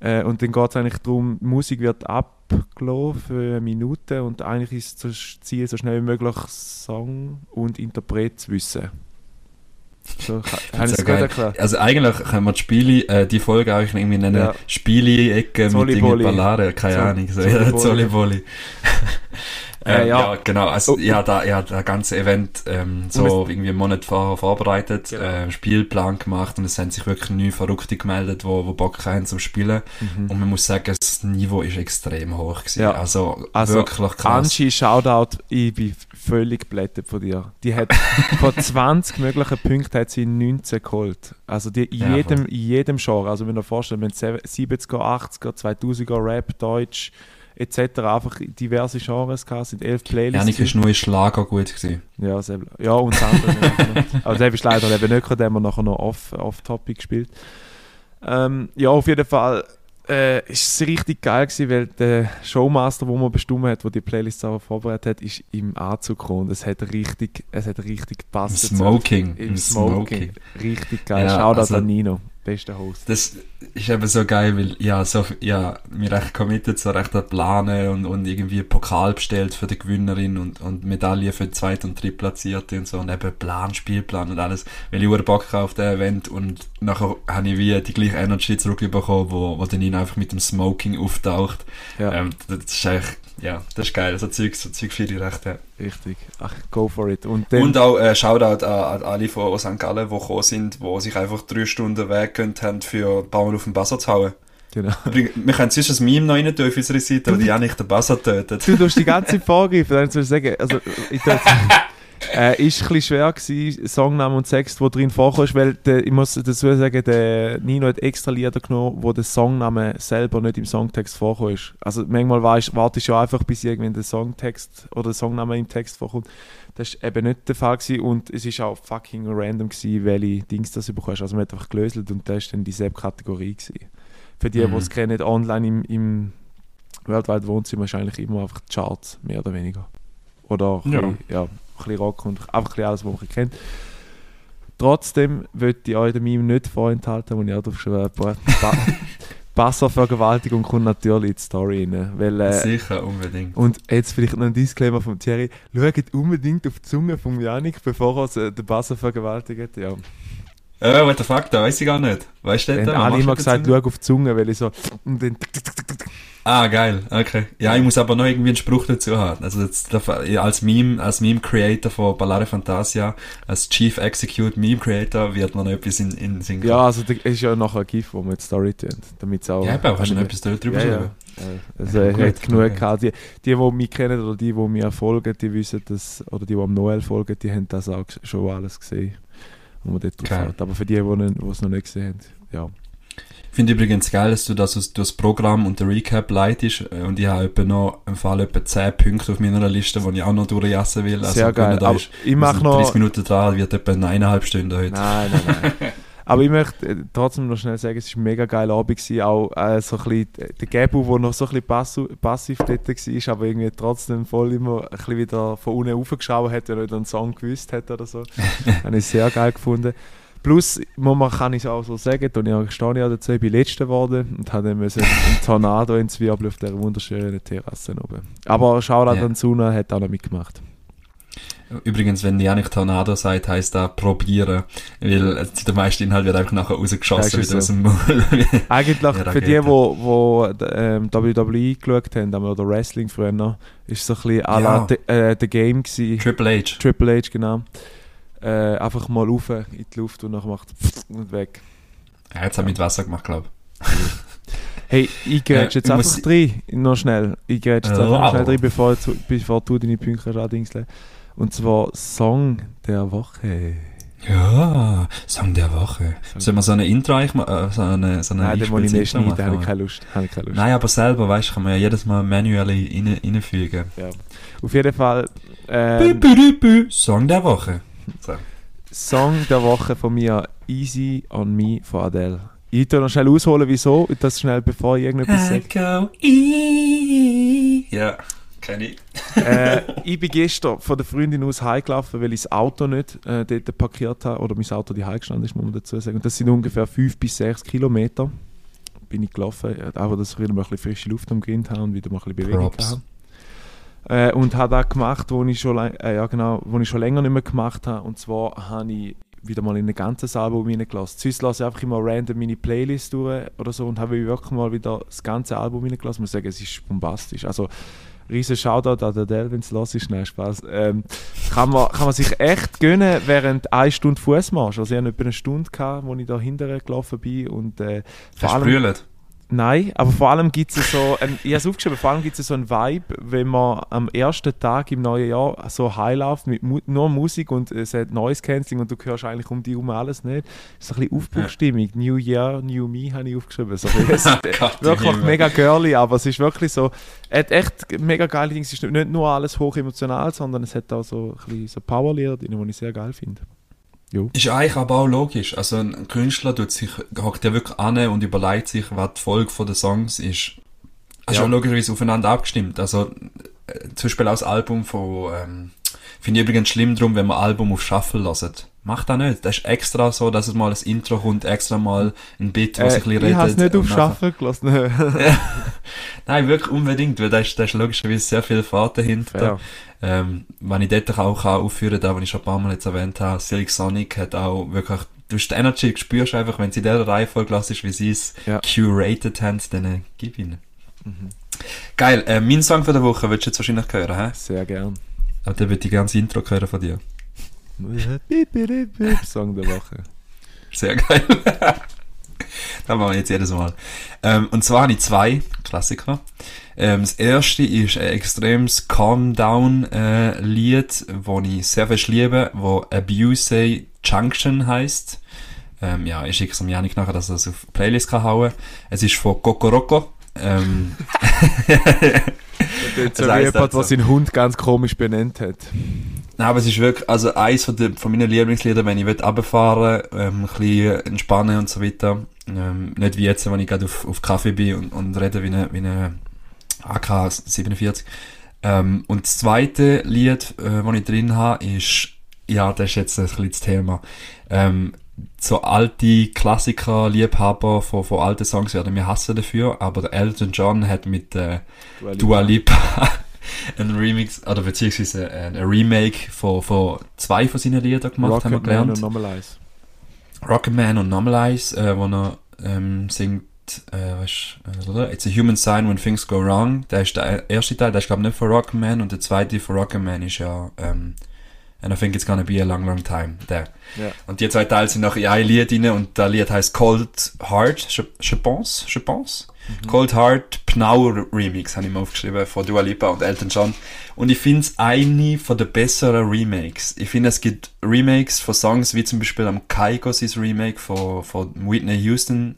Äh, und dann geht es eigentlich darum, die Musik wird abgelaufen für eine Minute und eigentlich ist das Ziel, so schnell wie möglich Song und Interpret zu wissen. So, geil. erklärt? Also eigentlich können wir die Spiele, äh, die Folge auch irgendwie nennen, Ja. Spiele-Ecke mit Zolli-Bolli. Dingen Ballade, keine Ahnung. So, Zolli-Bolli. Äh, ja. ja. genau. Also, Oh. ja, da, ja, das ganze Event ähm, so irgendwie einen Monat vorher vorbereitet, Genau. äh, Spielplan gemacht und es haben sich wirklich neue Verrückte gemeldet, wo, wo Bock haben zum Spielen. Mhm. Und man muss sagen, das Niveau ist extrem hoch gewesen. Ja. Also, Also, wirklich krass. Angie, Shoutout, ich bin völlig geblättet von dir. Die hat von 20 möglichen Punkten hat sie 19 geholt. Also die in Ja, jedem, in jedem Genre. Also wenn ihr vorstellt, wenn 70er, 80er, 2000er Rap, Deutsch etc. einfach diverse Genres gehabt, sind elf Playlists. Janik ist nur in Schlager gut gewesen. Ja, selber. Ja, und das andere. noch. Aber selbst ist leider eben nicht den haben wir nachher noch off- off-topic gespielt. Ähm, ja, auf jeden Fall äh, ist es richtig geil gewesen, weil der Showmaster, wo man bestimmt hat, wo die Playlist auch vorbereitet hat, ist im Anzug gekommen. Es hat richtig, es hat richtig Im gepasst. Smoking. Im Im Smoking. Smoking. Richtig geil. Ja, Shoutout also- an Nino, bester Host. Das ist eben so geil, weil ja, so, ja, wir recht committed, so recht an Planen und, und irgendwie Pokal bestellt für die Gewinnerin und, und Medaille für die Zweit- und Drittplatzierte und so und eben Plan, Spielplan und alles, weil ich Bock auf den Event und nachher habe ich wie die gleiche Energy zurückbekommen, wo, wo dann ihn einfach mit dem Smoking auftaucht. Ja, Ähm, das ist eigentlich, ja, das ist geil, so Zeug, so Zeug für die recht, ja. richtig. Ach, go for it. Und dann, Und auch äh, Shoutout an, an alle von St. Gallen, die gekommen sind, die sich einfach drei Stunden Weg gönnt haben, für Bauern auf den Buzzer zu hauen. genau. Wir können sonst ein Meme noch rein tun auf unserer Seite, aber die auch nicht den Buzzer tötet. Du tust die ganze Zeit vorgreifen, dann soll ich sagen, also, ich äh, ist ein bisschen schwer gewesen, Songname und Text, wo drin vorkommt, weil der, ich muss dazu sagen, der Nino hat extra Lieder genommen, wo der Songname selber nicht im Songtext vorkommt. Also manchmal weißt, wartest du ja einfach, bis irgendwann der Songtext oder der Songname im Text vorkommt. Das war eben nicht der Fall gewesen und es ist auch fucking random gewesen, welche Dings das bekommst. Also man hat einfach gelöselt und das war dann dieselbe Kategorie gewesen. Für die, Mhm. die es kennen, online im, im weltweit Wohnzimmer ist eigentlich immer einfach Charts, mehr oder weniger. Oder Ja. bisschen, ja, ein bisschen Rock und einfach ein bisschen alles, was man kennt. Trotzdem würde ich euch den Meme nicht vorenthalten, wo ich auch drauf schwöre. Ba ba Wasservergewaltigung kommt natürlich in die Story rein. Weil, äh, Sicher, unbedingt. und jetzt vielleicht noch ein Disclaimer von Thierry. Schaut unbedingt auf die Zunge von Janik, bevor er äh, den Buzzer vergewaltigt. Ja. Äh, what the fuck, da weiß ich gar nicht. Weißt du Dann das? haben alle immer gesagt, schau auf die Zunge, weil ich so. Und dann. Ah, geil, okay. Ja, ich muss aber noch irgendwie einen Spruch dazu haben. Also jetzt, als Meme, als Meme-Creator von Ballare Fantasia, als Chief Execute Meme-Creator wird man noch etwas in, in Sinn Ja, also das ist ja nachher ein GIF, wo wir die Story tun, damit es auch... Ja, aber kannst du noch etwas drüber ja, ja. Ja, Also Ja, gut, hat genug okay. gehabt. Die, die, die mich kennen oder die, die mir folgen, die wissen das, oder die, die am Noel folgen, die haben das auch schon alles gesehen, wo man dort hat. Aber für die, die es noch nicht gesehen haben, ja. Ich finde übrigens geil, dass du das, aus- das Programm und der Recap leitest. äh, Und ich habe noch im Fall etwa 10 Punkte auf meiner Liste, die ich auch noch durchjassen will. Also, Sehr geil. da ist, ich mache noch... 30 Minuten dran, wird etwa eineinhalb Stunden heute. Nein, nein, nein. Aber ich möchte äh, trotzdem noch schnell sagen, es war ein mega geiler Abend. Gewesen. Auch äh, so ein bisschen, der Gebu, der noch so ein bisschen passiv dort war, aber irgendwie trotzdem voll immer ein bisschen wieder von unten raufgeschaut hat, wenn er einen Song gewusst hat oder so. Habe ich sehr geil gefunden. Plus, man, kann ich es auch so sagen, stehe ja dazu, ich bin Letzter geworden und habe dann müssen einen Tornado in Zwiebel auf dieser wunderschönen Terrasse oben. Aber Shoutout Ja. an Suna, hat auch noch mitgemacht. Übrigens, wenn Janik Tornado sagt, heisst das probieren. Weil äh, der meiste Inhalt wird einfach nachher rausgeschossen wieder ist aus dem Maul. Eigentlich Ja, für die, wo, wo ähm, WWE geschaut haben, oder Wrestling früher noch, ist so ein bisschen à la Ja. The, äh, Game gewesen. Triple H. Triple H, genau. Äh, einfach mal rauf in die Luft und dann macht und weg. Er hat es auch mit Wasser gemacht, glaube Hey, ich gehe Äh, jetzt ich muss- einfach rein, noch schnell. Ich gehe jetzt Äh, einfach wow. schnell rein, bevor, du- bevor du deine Punkte andingsle. Und zwar Song der Woche. Ja, Song der Woche. Sollen wir so eine Intro mal, äh, so eine, so eine Nein, den muss ich nicht schneiden, da habe ich keine Lust. Habe ich keine Lust. Nein, aber selber, weißt du, kann man ja jedes Mal manuell rein, reinfügen. Ja. Auf jeden Fall ähm, bü, bü, bü. Song der Woche. So. Song der Woche von mir Easy on Me von Adele. Ich tue noch schnell ausholen, wieso. Das schnell, bevor ich irgendetwas sage. e Ja, kenne ich. äh, ich bin gestern von der Freundin aus heimgelaufen, weil ich das Auto nicht äh, dort parkiert habe. Oder mein Auto die gestanden ist, muss man dazu sagen. Und das sind ungefähr 5 bis 6 Kilometer. Bin ich gelaufen. äh, Auch, dass ich wieder mal ein bisschen frische Luft am Grind habe und wieder mal ein bisschen Bewegung habe. Äh, und habe das gemacht, wo ich, schon, äh, ja, genau, ich schon länger nicht mehr gemacht habe. Und zwar habe ich wieder mal in ein ganzes Album reingelassen. Sonst lasse ich einfach immer random meine Playlist durch oder so und habe wirklich mal wieder das ganze Album reingelassen. Ich muss sagen, es ist bombastisch. Also, riesen Shoutout an Adele, wenn es los ist. Nein, Spaß. Ähm, kann, man, kann man sich echt gönnen während eine Stunde Fußmarsch. Also, ich hatte etwa eine Stunde, gehabt, wo ich da hinterher gelaufen bin. Und, äh, vor allem? Nein, aber vor allem gibt es so, ein, ich habe es aufgeschrieben, vor allem gibt es so einen Vibe, wenn man am ersten Tag im neuen Jahr so high läuft mit mu nur Musik und es hat Noise Cancelling und du hörst eigentlich um dich herum alles nicht. Es ist ein bisschen Aufbruchstimmung. New Year, New Me habe ich aufgeschrieben. So. Es ist im wirklich mega girly, aber es ist wirklich so, es hat echt mega geile Dinge. Es ist nicht nur alles hoch emotional, sondern es hat auch so ein bisschen so Powerlieder drin, die ich sehr geil finde. Jo. Ist eigentlich aber auch logisch. Also ein Künstler tut sich, hockt ja wirklich an und überlegt sich, was die Folge den Songs ist. Ist Ja. auch logischerweise aufeinander abgestimmt. Also äh, zum Beispiel auch das Album von, ähm, finde ich übrigens schlimm drum, wenn man Album auf Shuffle lässt. Macht das nicht. Das ist extra so, dass es mal ein Intro kommt, extra mal ein Bit, was Äh, ein bisschen ich habe es nicht auf Schaffen gelassen. Nein, wirklich unbedingt, weil da ist, da ist logischerweise sehr viel Fahrt dahinter. ja. Ähm, wenn ich dort auch kann aufführen kann, was ich schon ein paar Mal jetzt erwähnt habe, Silk Sonic hat auch wirklich, du hast die Energy, spürst einfach, wenn sie in der Reihenfolge ist, wie sie es Ja. curated haben, dann äh, gib ihnen. Geil, äh, mein Song für der Woche willst du jetzt wahrscheinlich hören, hä? Sehr gern. Aber dann würde ich gerne das Intro hören von dir. Song der Woche. Sehr geil. das machen wir jetzt jedes Mal. Ähm, und zwar habe ich zwei Klassiker. Ähm, das erste ist ein extremes Calm-Down-Lied, das ich sehr fest liebe, wo Abuse Junction heisst. Ähm, ja, ich schicke es am Janik nachher, dass er es auf die Playlist kann hauen. Es ist von Kokoroko. Ähm, Das Das so jemand, also- der seinen Hund ganz komisch benannt hat. Nein, aber es ist wirklich, also eins von, der, von meinen Lieblingslieder, wenn ich will runterfahren ähm, ein bisschen entspannen und so weiter. Ähm, nicht wie jetzt, wenn ich gerade auf, auf Kaffee bin und, und rede wie eine, wie eine AK-47. Ähm, und das zweite Lied, äh, das ich drin habe, ist, ja, das ist jetzt ein bisschen das Thema. Ähm, so alte Klassiker, Liebhaber von, von alten Songs werden mir hassen dafür, aber der Elton John hat mit äh, Dua Lipa ein Remix, oder beziehungsweise ein, ein Remake von, von zwei von seinen Liedern gemacht, haben wir Rocketman gelernt. und Normalize. Rocketman und Normalize, äh, wo er ähm, singt, äh, weißt, äh, It's a Human Sign When Things Go Wrong. Der ist der erste Teil, der ist glaube ich nicht von Rocketman und der zweite von Rocketman ist ja ähm, And I think it's gonna be a long, long time. Der. Ja. Und die zwei Teile sind noch in ein Lied drin und das Lied heißt Cold Heart, je, je pense, je pense. Cold Heart Pnau Remix habe ich mir aufgeschrieben von Dua Lipa und Elton John. Und ich finde es eine von der besseren Remakes. Ich finde, es gibt Remakes von Songs wie zum Beispiel am Kaiko Remake von, von Whitney Houston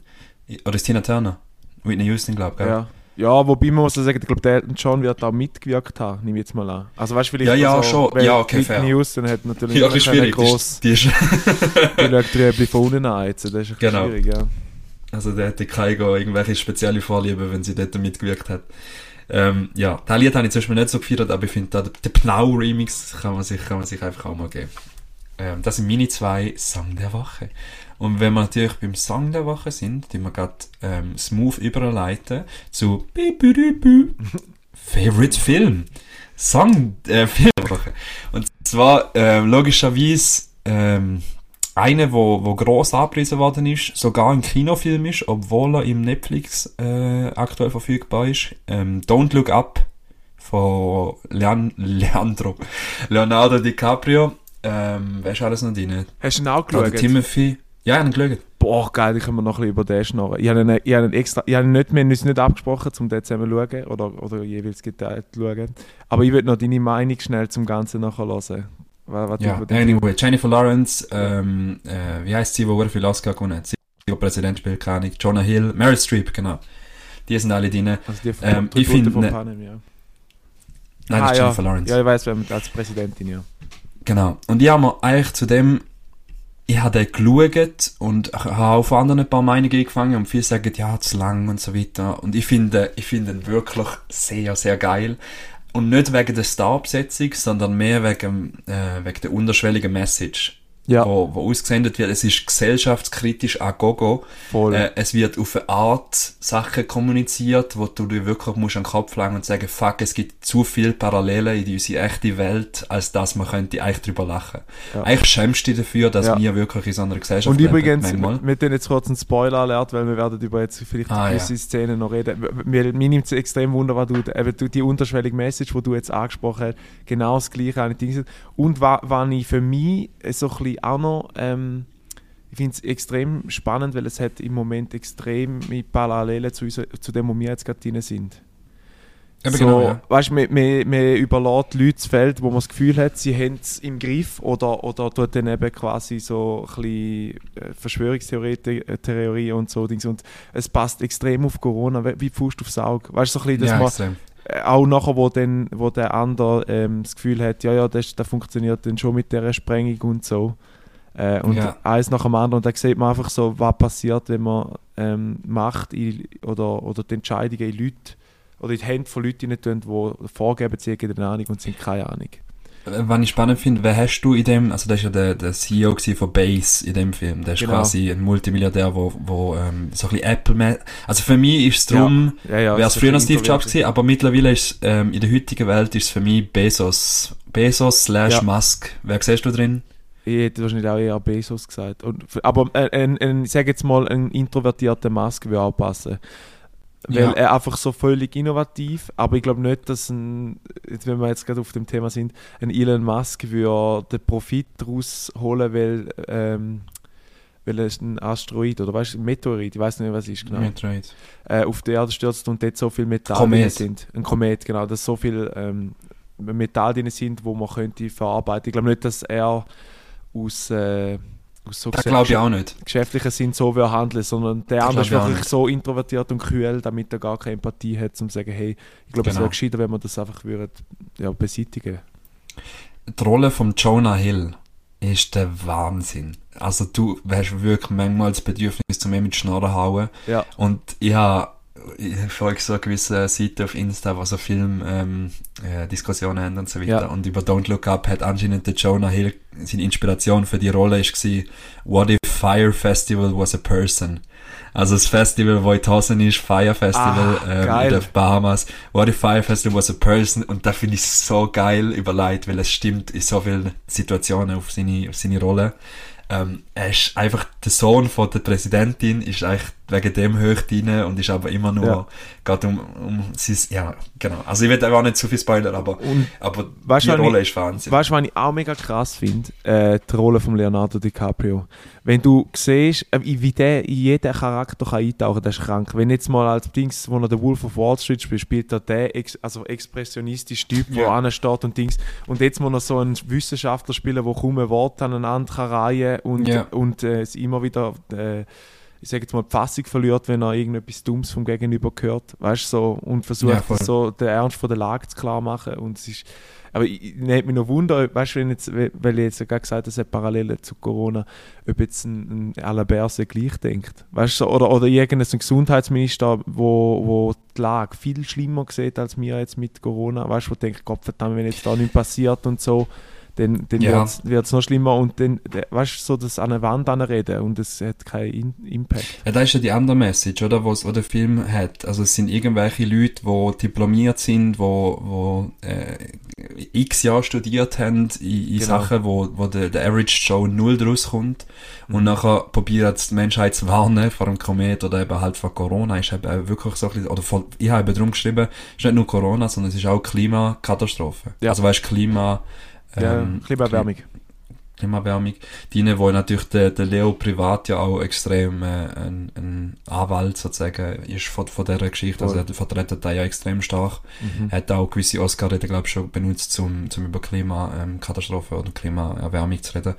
oder ist Tina Turner? Whitney Houston, glaube ich. Ja. ja, wobei man muss sagen, ich glaube, der Elton John wird auch mitgewirkt haben, nehme ich jetzt mal an. Also weißt du, vielleicht Ja, ja, so, schon. Ja, okay, Whitney fair. Houston hat natürlich Ja, ist keine schwierig. Die gross, ist, die ist die schaut Rüebli von unten an jetzt, das ist ein bisschen Genau. schwierig, ja. Also der hätte Kaigo irgendwelche spezielle Vorliebe, wenn sie dort mitgewirkt hat. Ähm, ja, das Lied habe ich Beispiel nicht so gefeiert, aber ich finde, da- der Pnau-Remix kann man sich, kann man sich einfach auch mal geben. Ähm, das sind meine zwei Song der Woche. Und wenn wir natürlich beim Song der Woche sind, die wir gerade ähm, smooth überleiten zu Favorite Film. Song äh, Film der Woche. Und zwar ähm, logischerweise ähm, eine, wo, wo gross angepriesen worden ist, sogar ein Kinofilm ist, obwohl er im Netflix äh, aktuell verfügbar ist. Ähm, Don't Look Up von Leon, Leandro, Leonardo DiCaprio. Ähm, wer ist alles noch drin? Hast du ihn auch Oder geschaut? Timothy. Ja, ich habe ihn geschaut. Boah, geil, ich kann mir noch ein bisschen über den schnurren. Ich habe ihn, ich habe ihn extra, ich habe ihn nicht, wir haben uns nicht abgesprochen, um den zusammen zu schauen oder, oder jeweils geteilt zu schauen. Aber ich will noch deine Meinung schnell zum Ganzen nachher hören. Was, Ja, anyway, Jennifer Lawrence, ähm, äh, wie heißt sie, wo sehr viel Oscar gewonnen hat? Sie, die Präsident spielt, keine Ahnung. Jonah Hill, Meryl Streep, genau. Die sind alle drin. Also die von, Ähm, ich finde ne- Panem, ja. Nein, Ah, das ist ja. Jennifer Lawrence. Ja, ich weiß, wer mit- als Präsidentin, ja. Genau. Und ich habe mir eigentlich zu dem, ich habe den geschaut und habe auch von anderen ein paar Meinungen angefangen und viele sagen, ja, zu lang und so weiter. Und ich finde, ich finde ihn wirklich sehr, sehr geil. Und nicht wegen der Starbesetzung, sondern mehr wegen, äh, wegen der unterschwelligen Message. Ja, Wo, wo ausgesendet wird. Es ist gesellschaftskritisch a gogo. Äh, es wird auf eine Art Sachen kommuniziert, wo du dir wirklich musst an den Kopf langen und sagen, fuck, es gibt zu viele Parallelen in unsere echte Welt, als dass man könnte eigentlich drüber lachen. Ja. Eigentlich schämst du dich dafür, dass Ja. wir wirklich in so einer Gesellschaft Und übrigens, manchmal. wir tun jetzt kurz einen Spoiler-Alert, weil wir werden über jetzt vielleicht Ah, gewisse ja. Szenen noch reden. Mir, mir nimmt es extrem wunder, was du, eben du, die unterschwellige Message, die du jetzt angesprochen hast, genau das gleiche eine Ding. Und was, was ich für mich so ein bisschen auch noch, ähm, ich finde es extrem spannend, weil es hat im Moment extrem mit Parallelen zu, zu dem, wo wir jetzt gerade drin sind. Eben so, genau, ja. Weißt man, man, man überlässt Leute das Feld, wo man das Gefühl hat, sie haben es im Griff oder, oder tut dann eben quasi so ein äh, Verschwörungstheorie und so Dings. Und es passt extrem auf Corona, wie Faust aufs Auge. Weißt du, so ein bisschen, dass ja, man extrem. äh, auch nachher, wo, dann, wo der andere ähm, das Gefühl hat, ja, ja, das, das funktioniert dann schon mit dieser Sprengung und so. Äh, und Ja. eins nach dem anderen. Und da sieht man einfach so, was passiert, wenn man ähm, Macht in, oder, oder die Entscheidungen in Leute oder in die Hände von Leuten tun, die vorgeben, sie haben eine Ahnung und sind keine Ahnung. Äh, Was ich spannend finde, wer hast du in dem, also das ist ja der, der CEO von Base in dem Film, der ist Genau. quasi ein Multimilliardär, wo, wo ähm, so ein bisschen Apple, also für mich ist es darum, Ja, ja, Wäre es früher noch Steve Jobs gewesen, aber mittlerweile ist ähm, in der heutigen Welt ist es für mich Bezos. Bezos slash Ja. Musk. Wer siehst du drin? Ich hätte wahrscheinlich auch eher Bezos gesagt. Und, aber äh, ein, ein, ich sage jetzt mal, ein introvertierter Mask würde auch passen. Weil Ja. er einfach so völlig innovativ, aber ich glaube nicht, dass ein, jetzt, wenn wir jetzt gerade auf dem Thema sind, ein Elon Musk würde den Profit daraus holen, weil, ähm, weil er ist ein Asteroid oder weißt du, ein Meteorit, ich weiß nicht, was es ist genau, Metroid. äh, auf die Erde stürzt und dort so viel Metall Komet. drin sind. Ein Komet, genau, dass so viel ähm, Metall drin sind, wo man könnte verarbeiten. Ich glaube nicht, dass er aus, äh, aus so Das glaube ich auch nicht. geschäftlichen Sinn so will handeln, sondern der Das andere ist wirklich so introvertiert und kühl, damit er gar keine Empathie hat, um zu sagen, hey, ich glaube, es Genau. wäre gescheiter, wenn man das einfach würde, ja, beseitigen Die Rolle von Jonah Hill ist der Wahnsinn. Also du hast wirklich manchmal das Bedürfnis, zu mir mit Schnorren hauen. Ja, Und ich habe ich folge so gewisse Seite auf Insta, wo so Film ähm, äh, Diskussionen haben und so weiter. Ja. Und über Don't Look Up hat anscheinend der Jonah Hill seine Inspiration für die Rolle ist gewesen, What if Fire Festival was a person? Also das Festival, wo in Tassen ist, Fire Festival Ah, ähm, geil. in den Bahamas. What if Fire Festival was a person? Und da finde ich so geil überlegt, weil es stimmt in so vielen Situationen auf seine, auf seine Rolle. Ähm, er ist einfach der Sohn von der Präsidentin, ist eigentlich wegen dem hoch drin und ist aber immer nur, Ja. geht um, um sein, ja, genau. Also ich will auch nicht zu viel spoilern, aber, und aber Weißt die Rolle ich- ist Wahnsinn. weißt du, was ich auch mega krass finde? Äh, die Rolle von Leonardo DiCaprio. Wenn du siehst, äh, wie der in jeden Charakter kann eintauchen kann, das ist krank. Wenn jetzt mal als Dings, wo er der Wolf of Wall Street spielt, spielt er der ex also expressionistische Typ, der Ja. ansteht und Dings. Und jetzt muss er so einen Wissenschaftler spielen, der kaum ein Wort aneinander kann reihen und, Ja. und äh, es immer wieder, äh, ich sage jetzt mal, die Fassung verliert, wenn er irgendetwas Dummes vom Gegenüber hört. Weißt du, so, und versucht Ja, so den Ernst von der Lage zu klar machen. Und es ist, aber ich, ich nehme mich noch Wunder, weißt du, wenn jetzt, weil ich jetzt ja gerade gesagt habe, es hat Parallelen zu Corona, ob jetzt ein, ein Alaberse gleich denkt. Weißt so, oder, oder irgendein Gesundheitsminister, wo, wo die Lage viel schlimmer sieht als wir jetzt mit Corona. Weißt du, wo denkt, Gott verdammt, wenn jetzt da nichts passiert und so, dann, dann Ja. wird es noch schlimmer und dann, weißt du, so das an eine Wand anreden und es hat keinen In Impact. Ja, das ist ja die andere Message, oder, was der Film hat. Also es sind irgendwelche Leute, die diplomiert sind, wo, wo äh, x Jahre studiert haben in, in Genau. Sachen, wo, wo der, der Average Joe null draus kommt. Mhm. Und nachher probiert die Menschheit zu warnen vor dem Komet oder eben halt vor Corona. Ist eben wirklich so ein bisschen, oder von, ich habe eben drum geschrieben, es ist nicht nur Corona, sondern es ist auch Klimakatastrophe. Ja. Also weißt Klima, Ja, ähm, Klimaerwärmung. Klimaerwärmung, drin, wo natürlich der, der Leo privat ja auch extrem äh, ein, ein Anwalt sozusagen ist von, von dieser Geschichte, also er vertritt da ja extrem stark. Er hat auch gewisse Oscar-Reden, glaube ich, schon benutzt, um, um über Klimakatastrophe oder Klimaerwärmung zu reden.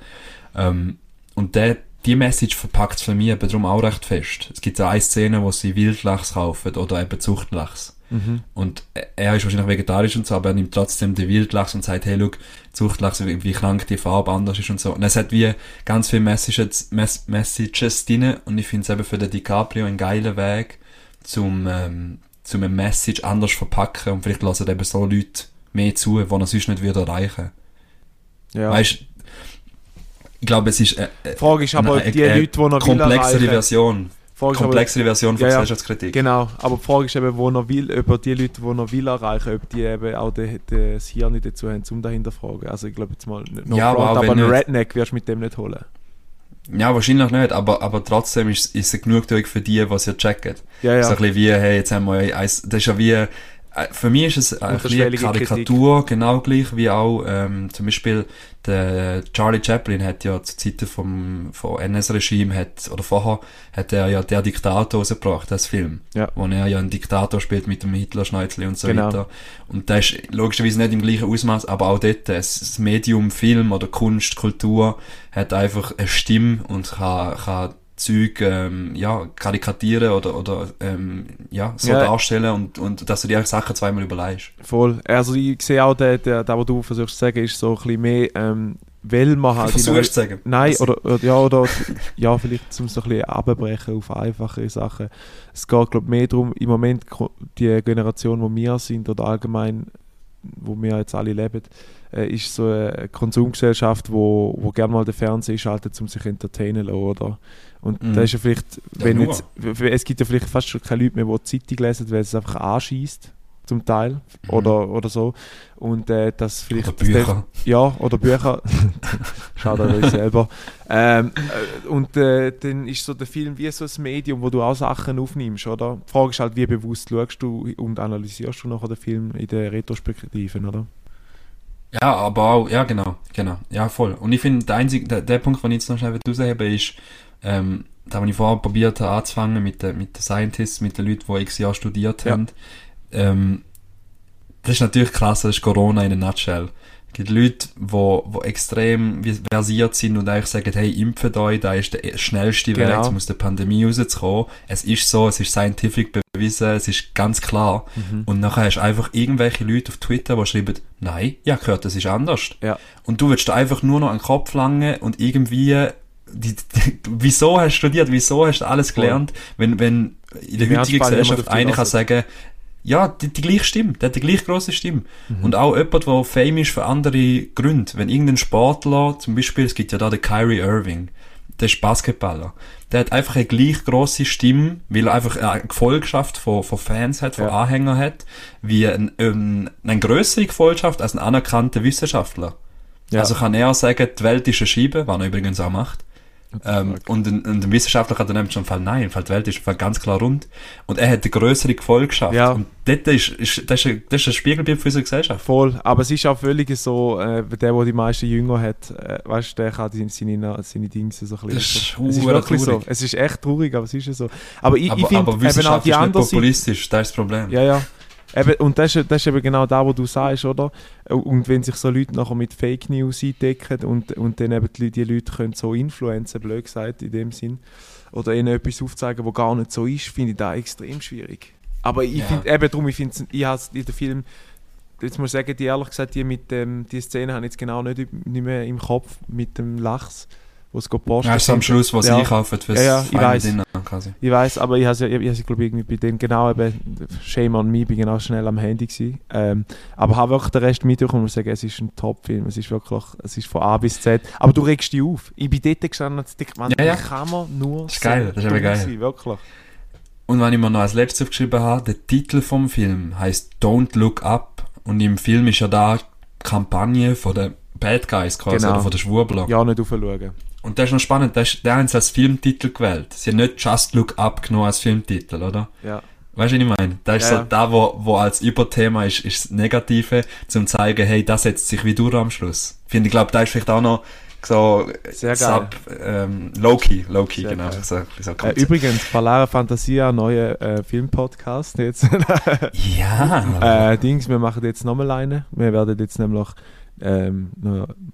Ähm, und der, die Message verpackt es für mich eben darum auch recht fest. Es gibt ja eine Szene, wo sie Wildlachs kaufen oder eben Zuchtlachs. Mhm. Und er ist wahrscheinlich vegetarisch und so, aber er nimmt trotzdem den Wildlachs und sagt, hey, look, Zuchtlachs, wie, krank die Farbe anders ist und so. Und es hat wie ganz viele Messages, Mess Messages drin und ich finde es eben für den DiCaprio ein geiler Weg, zum, ähm, zum eine Message anders verpacken und vielleicht lassen eben so Leute mehr zu, die er sonst nicht würde erreichen. Ja. Weißt ich glaube, es ist äh, Die Frage ist aber, eine- die Leute, die noch komplexere Version. Frage Komplexere Version von Ja. Gesellschaftskritik. Genau, aber die Frage ist eben, wo noch will, ob die Leute, die noch will erreichen, ob die eben auch den, den, das Hirn nicht dazu haben, um dahinter zu fragen. Also ich glaube jetzt mal, no Ja, aber front, aber einen nicht- Redneck wirst du mit dem nicht holen. Ja, wahrscheinlich nicht, aber, aber trotzdem ist, ist es genug für die, die es ja checken. Ja, ja. So ein bisschen wie, hey, jetzt haben wir eins, das ist ja wie, für mich ist es ein bisschen eine Karikatur, genau gleich wie auch, ähm, zum Beispiel, der Charlie Chaplin hat ja zu Zeiten vom, vom NS-Regime hat, oder vorher, hat er ja der Diktator rausgebracht, das Film. Ja. Wo er ja einen Diktator spielt mit dem Hitler-Schneuzli und so Genau. weiter. Und das ist logischerweise nicht im gleichen Ausmaß, aber auch dort, das das Medium Film oder Kunst, Kultur hat einfach eine Stimme und kann, kann Zeug, ähm, ja, karikatieren oder, oder, ähm, ja, so Ja. darstellen und, und dass du dir Sachen zweimal überlegst. Voll. Also ich sehe auch, der, der, der, was du versuchst zu sagen, ist so ein bisschen mehr, ähm, weil man halt... Ich in versuch's zu sagen. Nein, Das- oder, oder, ja, oder ja, vielleicht zum so ein bisschen abbrechen auf einfache Sachen. Es geht, glaube ich, mehr darum, im Moment die Generation, wo wir sind, oder allgemein, wo wir jetzt alle leben, äh, ist so eine Konsumgesellschaft, wo, wo gerne mal den Fernseher schaltet, um sich zu entertainen zu lassen, oder? Und Mhm. da ist ja vielleicht, Ja, wenn nur. jetzt, es gibt ja vielleicht fast schon keine Leute mehr, die die Zeitung lesen, weil es einfach anschießt zum Teil, oder, oder so. Und äh, das vielleicht... Mhm. Oder Bücher. Ja, oder Bücher. Schaut an euch selber. Ähm, äh, und äh, dann ist so der Film wie so ein Medium, wo du auch Sachen aufnimmst, oder? Die Frage ist halt, wie bewusst schaust du und analysierst du nachher den Film in der Retrospektiven, oder? Ja, aber auch, ja, genau, genau, ja, voll. Und ich finde, der einzige, der, der Punkt, den ich jetzt noch schnell raushebe, ist, ähm, da, wo ich vorher probiert habe anzufangen mit den, mit den Scientists, mit den Leuten, die x Jahre studiert Ja. haben, ähm, das ist natürlich krass, das ist Corona in a nutshell. Es gibt Leute, die, die extrem vi- versiert sind und eigentlich sagen, hey, impft euch, da ist der schnellste Weg, Genau. um aus der Pandemie rauszukommen. Es ist so, es ist scientific bewiesen, es ist ganz klar. Und nachher hast du einfach irgendwelche Leute auf Twitter, die schreiben, nein, ja, gehört, das ist anders. Ja. Und du willst einfach nur noch einen Kopf langen und irgendwie, die, die, wieso hast du studiert, wieso hast du alles gelernt, wenn, wenn in der heutigen Gesellschaft einer kann sagen, ja, die, die gleiche Stimme, der hat die gleiche grosse Stimme. Mhm. Und auch jemand, der fame ist für andere Gründe. Wenn irgendein Sportler, zum Beispiel, es gibt ja da den Kyrie Irving, der ist Basketballer. Der hat einfach eine gleich grosse Stimme, weil er einfach eine Gefolgschaft von, von Fans hat, von Ja. Anhängern hat, wie ein, ein, eine größere Gefolgschaft als ein anerkannter Wissenschaftler. Ja. Also kann er sagen, die Welt ist eine Scheibe, was er übrigens auch macht. Ähm, und, ein, und ein Wissenschaftler kann dann eben schon Fall nein, Fall die Welt ist Fall ganz klar rund. Und er hat eine größere Gefolgschaft. Ja. Und dort ist, ist, das, ist ein, das ist ein Spiegelbild für unsere Gesellschaft. Voll, aber es ist auch völlig so, äh, der, der die meisten Jünger hat, äh, weißt du, der kann die, seine, seine Dinge so ein bisschen. Das ist so. es ist wirklich so. traurig. Es ist echt traurig, aber es ist ja so. Aber ich, ich aber, finde aber Wissenschaft ist nicht populistisch, das ist das Problem. Ja, ja. Eben, und das ist, das ist eben genau da, wo du sagst, oder? Und wenn sich so Leute nachher mit Fake News eindecken und, und dann eben die, die Leute können so influenzen, blöd gesagt, in dem Sinn, oder ihnen etwas aufzeigen, was gar nicht so ist, finde ich da extrem schwierig. Aber ich Ja. finde, eben darum, ich finde, ich habe in dem Film, jetzt muss ich sagen, die ehrlich gesagt, die mit dem, die Szene habe ich jetzt genau nicht, nicht mehr im Kopf mit dem Lachs, wo es posten. Ja, ist am Schluss, was Ja. einkaufen fürs Ja, ja, ich. Dinner quasi. Ich weiß, aber ich habe ich habe glaube irgendwie bei dem genau eben Shame on me, bin genau schnell am Handy gewesen. Ähm, aber habe wirklich den Rest mitbekommen und sagen, es ist ein Top-Film. Es ist wirklich, es ist von A bis Z. Aber du regst dich auf. Ich bin dort gestanden und dachte, man, Ja, ja. kann man nur Das ist geil, das ist dumm geil. sein, wirklich. Und wenn ich mir noch als letztes aufgeschrieben habe, der Titel vom Film heißt Don't Look Up. Und im Film ist ja da Kampagne von den Bad Guys quasi, Genau. oder von den Schwurbler. Ja, nicht aufschauen. Und das ist noch spannend, das ist, der haben sie als Filmtitel gewählt. Sie haben nicht Just Look Up genommen als Filmtitel, oder? Ja. Weißt du, was ich meine? Das ist Ja, so da, wo, wo als Überthema ist, ist das Negative, zum zeigen, hey, das setzt sich wie durch am Schluss. Finde ich, glaube, da ist vielleicht auch noch so Sehr geil. Sub, ähm, Low-Key, Low-Key, Sehr genau. So, so Äh, übrigens, Palara Fantasia, neuer äh, Filmpodcast jetzt. ja, äh, Dings, wir machen jetzt nochmal eine. Wir werden jetzt nämlich ähm,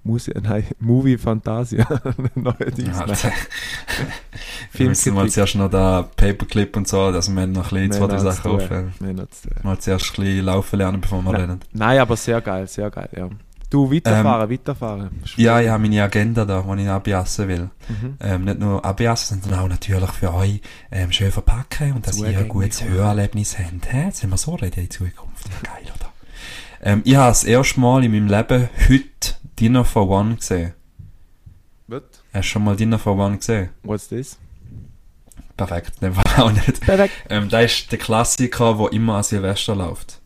Musi nein, Movie Fantasia. Neuerdings. ja wir müssen mal Filmkritik. zuerst noch da Paperclip und so, also wir noch ein bisschen zwei, Wir drei Sachen aufhören. Wir. Mal zuerst ein bisschen laufen lernen, bevor wir Nein. lernen. Nein, aber sehr geil, sehr geil, ja. Du, weiterfahren, weiterfahren. Ja, ich habe meine Agenda da, die ich abjassen will. Mhm. Ähm, nicht nur abjassen, sondern auch natürlich für euch ähm, schön verpacken und dass ihr ein gutes. Hörerlebnis habt. Hä? Jetzt sind wir so reden in Zukunft. Ja, geil, oder? Ähm, ich habe das erste Mal in meinem Leben heute Dinner for One gesehen. What? Hast du schon mal Dinner for One gesehen? What's this? Perfekt, dem Fall auch nicht. Perfekt. Ähm, da ist der Klassiker, der immer an Silvester läuft.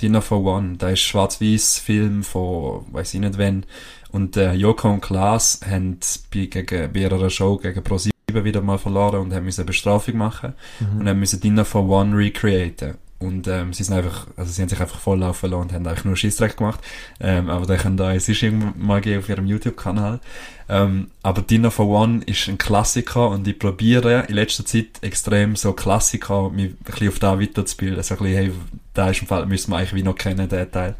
Dinner for One. Da ist schwarz-weiß Film von, weiß ich nicht wann. Und äh, Joko und Klaas haben bei, gegen, bei ihrer Show gegen ProSieben wieder mal verloren und haben müssen eine Bestrafung machen Mhm. und haben müssen Dinner for One recreaten. Und ähm, sie sind einfach, also sie haben sich einfach voll laufen lassen und haben eigentlich nur Scheissdreck gemacht. Ähm, aber da können da es ist irgendwann mal gehen auf ihrem YouTube-Kanal. Ähm, aber Dinner for One ist ein Klassiker und ich probiere in letzter Zeit extrem so Klassiker mich ein bisschen auf da weiterzubilden. So ein bisschen, hey, da ist im Fall, müssen wir eigentlich wie noch kennen, den Teil.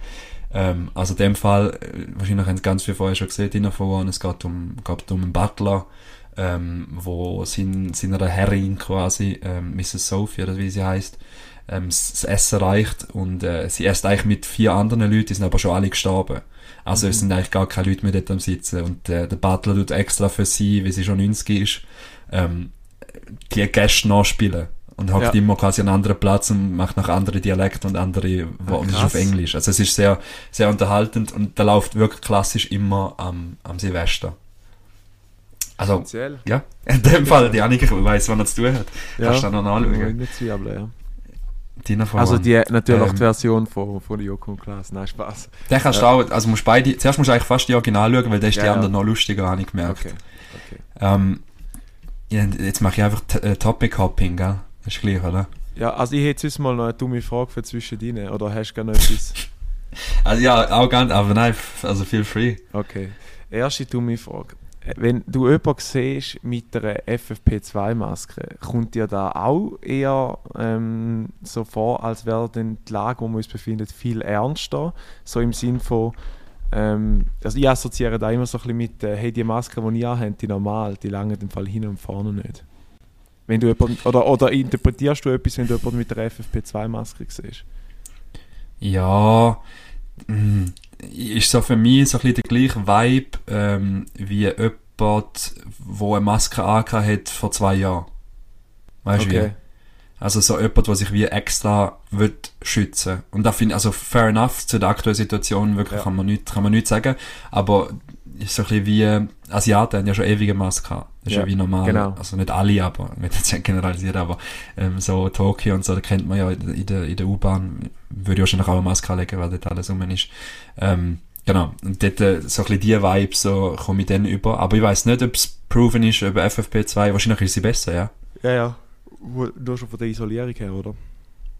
Ähm, also in dem Fall, äh, wahrscheinlich haben es ganz viele vorher schon gesehen, Dinner for One, es geht um, geht um einen Butler, ähm, wo sein, seiner Herrin quasi, ähm, Mrs. Sophie, oder wie sie heißt, ähm, das Essen reicht und äh, sie isst eigentlich mit vier anderen Leuten, die sind aber schon alle gestorben. Also es sind eigentlich gar keine Leute mehr dort am Sitzen und äh, der Butler tut extra für sie, wie sie schon 90 ist, ähm, die Gäste nachspielen und hockt Ja. immer quasi an einen anderen Platz und macht nach anderen Dialekten und andere, wo, und es ist auf. Englisch. Also es ist sehr, sehr unterhaltend und der läuft wirklich klassisch immer am, am Silvester. Also, Speziell. ja, in dem Fall, die Annika weiss, wann er zu tun hat. Ja. Kannst du dann noch Zwiebeln, ja. Dinner for Also die, natürlich Ähm, die Version von, von Joko und Klaas. Nein, Spaß. Den kannst du auch, also musst beide, zuerst musst du eigentlich fast die Original schauen, weil der ist Ja, die ja. anderen noch lustiger, habe ich gemerkt. Okay. okay. Ähm, ja, jetzt mache ich einfach äh, Topic Hopping, gell? Das ist gleich, oder? Ja, also ich hätte jetzt mal noch eine dumme Frage für zwischendrin. Oder hast du gerne noch etwas? Also ja, auch ganz, aber nein, also feel free. Okay. Erste dumme Frage. Wenn du jemanden siehst mit einer FFP2-Maske, kommt dir da auch eher ähm, so vor, als wäre die Lage, wo wir uns befinden, viel ernster? So im Sinn von, ähm, also ich assoziiere da immer so ein bisschen mit, äh, hey, die Maske, die ich anhabe, die normal, die lange im Fall hin und vorne nicht. Wenn du jemanden, oder, oder interpretierst du etwas, wenn du jemanden mit einer FFP2-Maske siehst? Ja, mh, ist so für mich so ein bisschen der gleiche Vibe ähm, wie jemand, der eine Maske angehabt hat vor zwei Jahren. Weißt du wie? Okay. Also so jemand, der sich wie extra will schützen Und da finde ich, also fair enough, zu der aktuellen Situation wirklich Ja. kann man nicht, kann man nicht sagen, aber ist so ein bisschen wie, Asiaten haben ja schon ewige Maske. Das ist ja, Ja, wie normal. genau. Also nicht alle, aber, ich will jetzt nicht generalisieren, aber ähm, so Tokio und so, da kennt man ja in der, in der, U-Bahn, würde ich wahrscheinlich auch eine Maske anlegen, weil dort alles rum ist. Ähm, genau. Und dort äh, so ein bisschen die Vibe so komme ich dann über. Aber ich weiß nicht, ob es proven ist über FFP2. Wahrscheinlich ist sie besser, ja. Ja, ja. Nur schon von der Isolierung her, oder?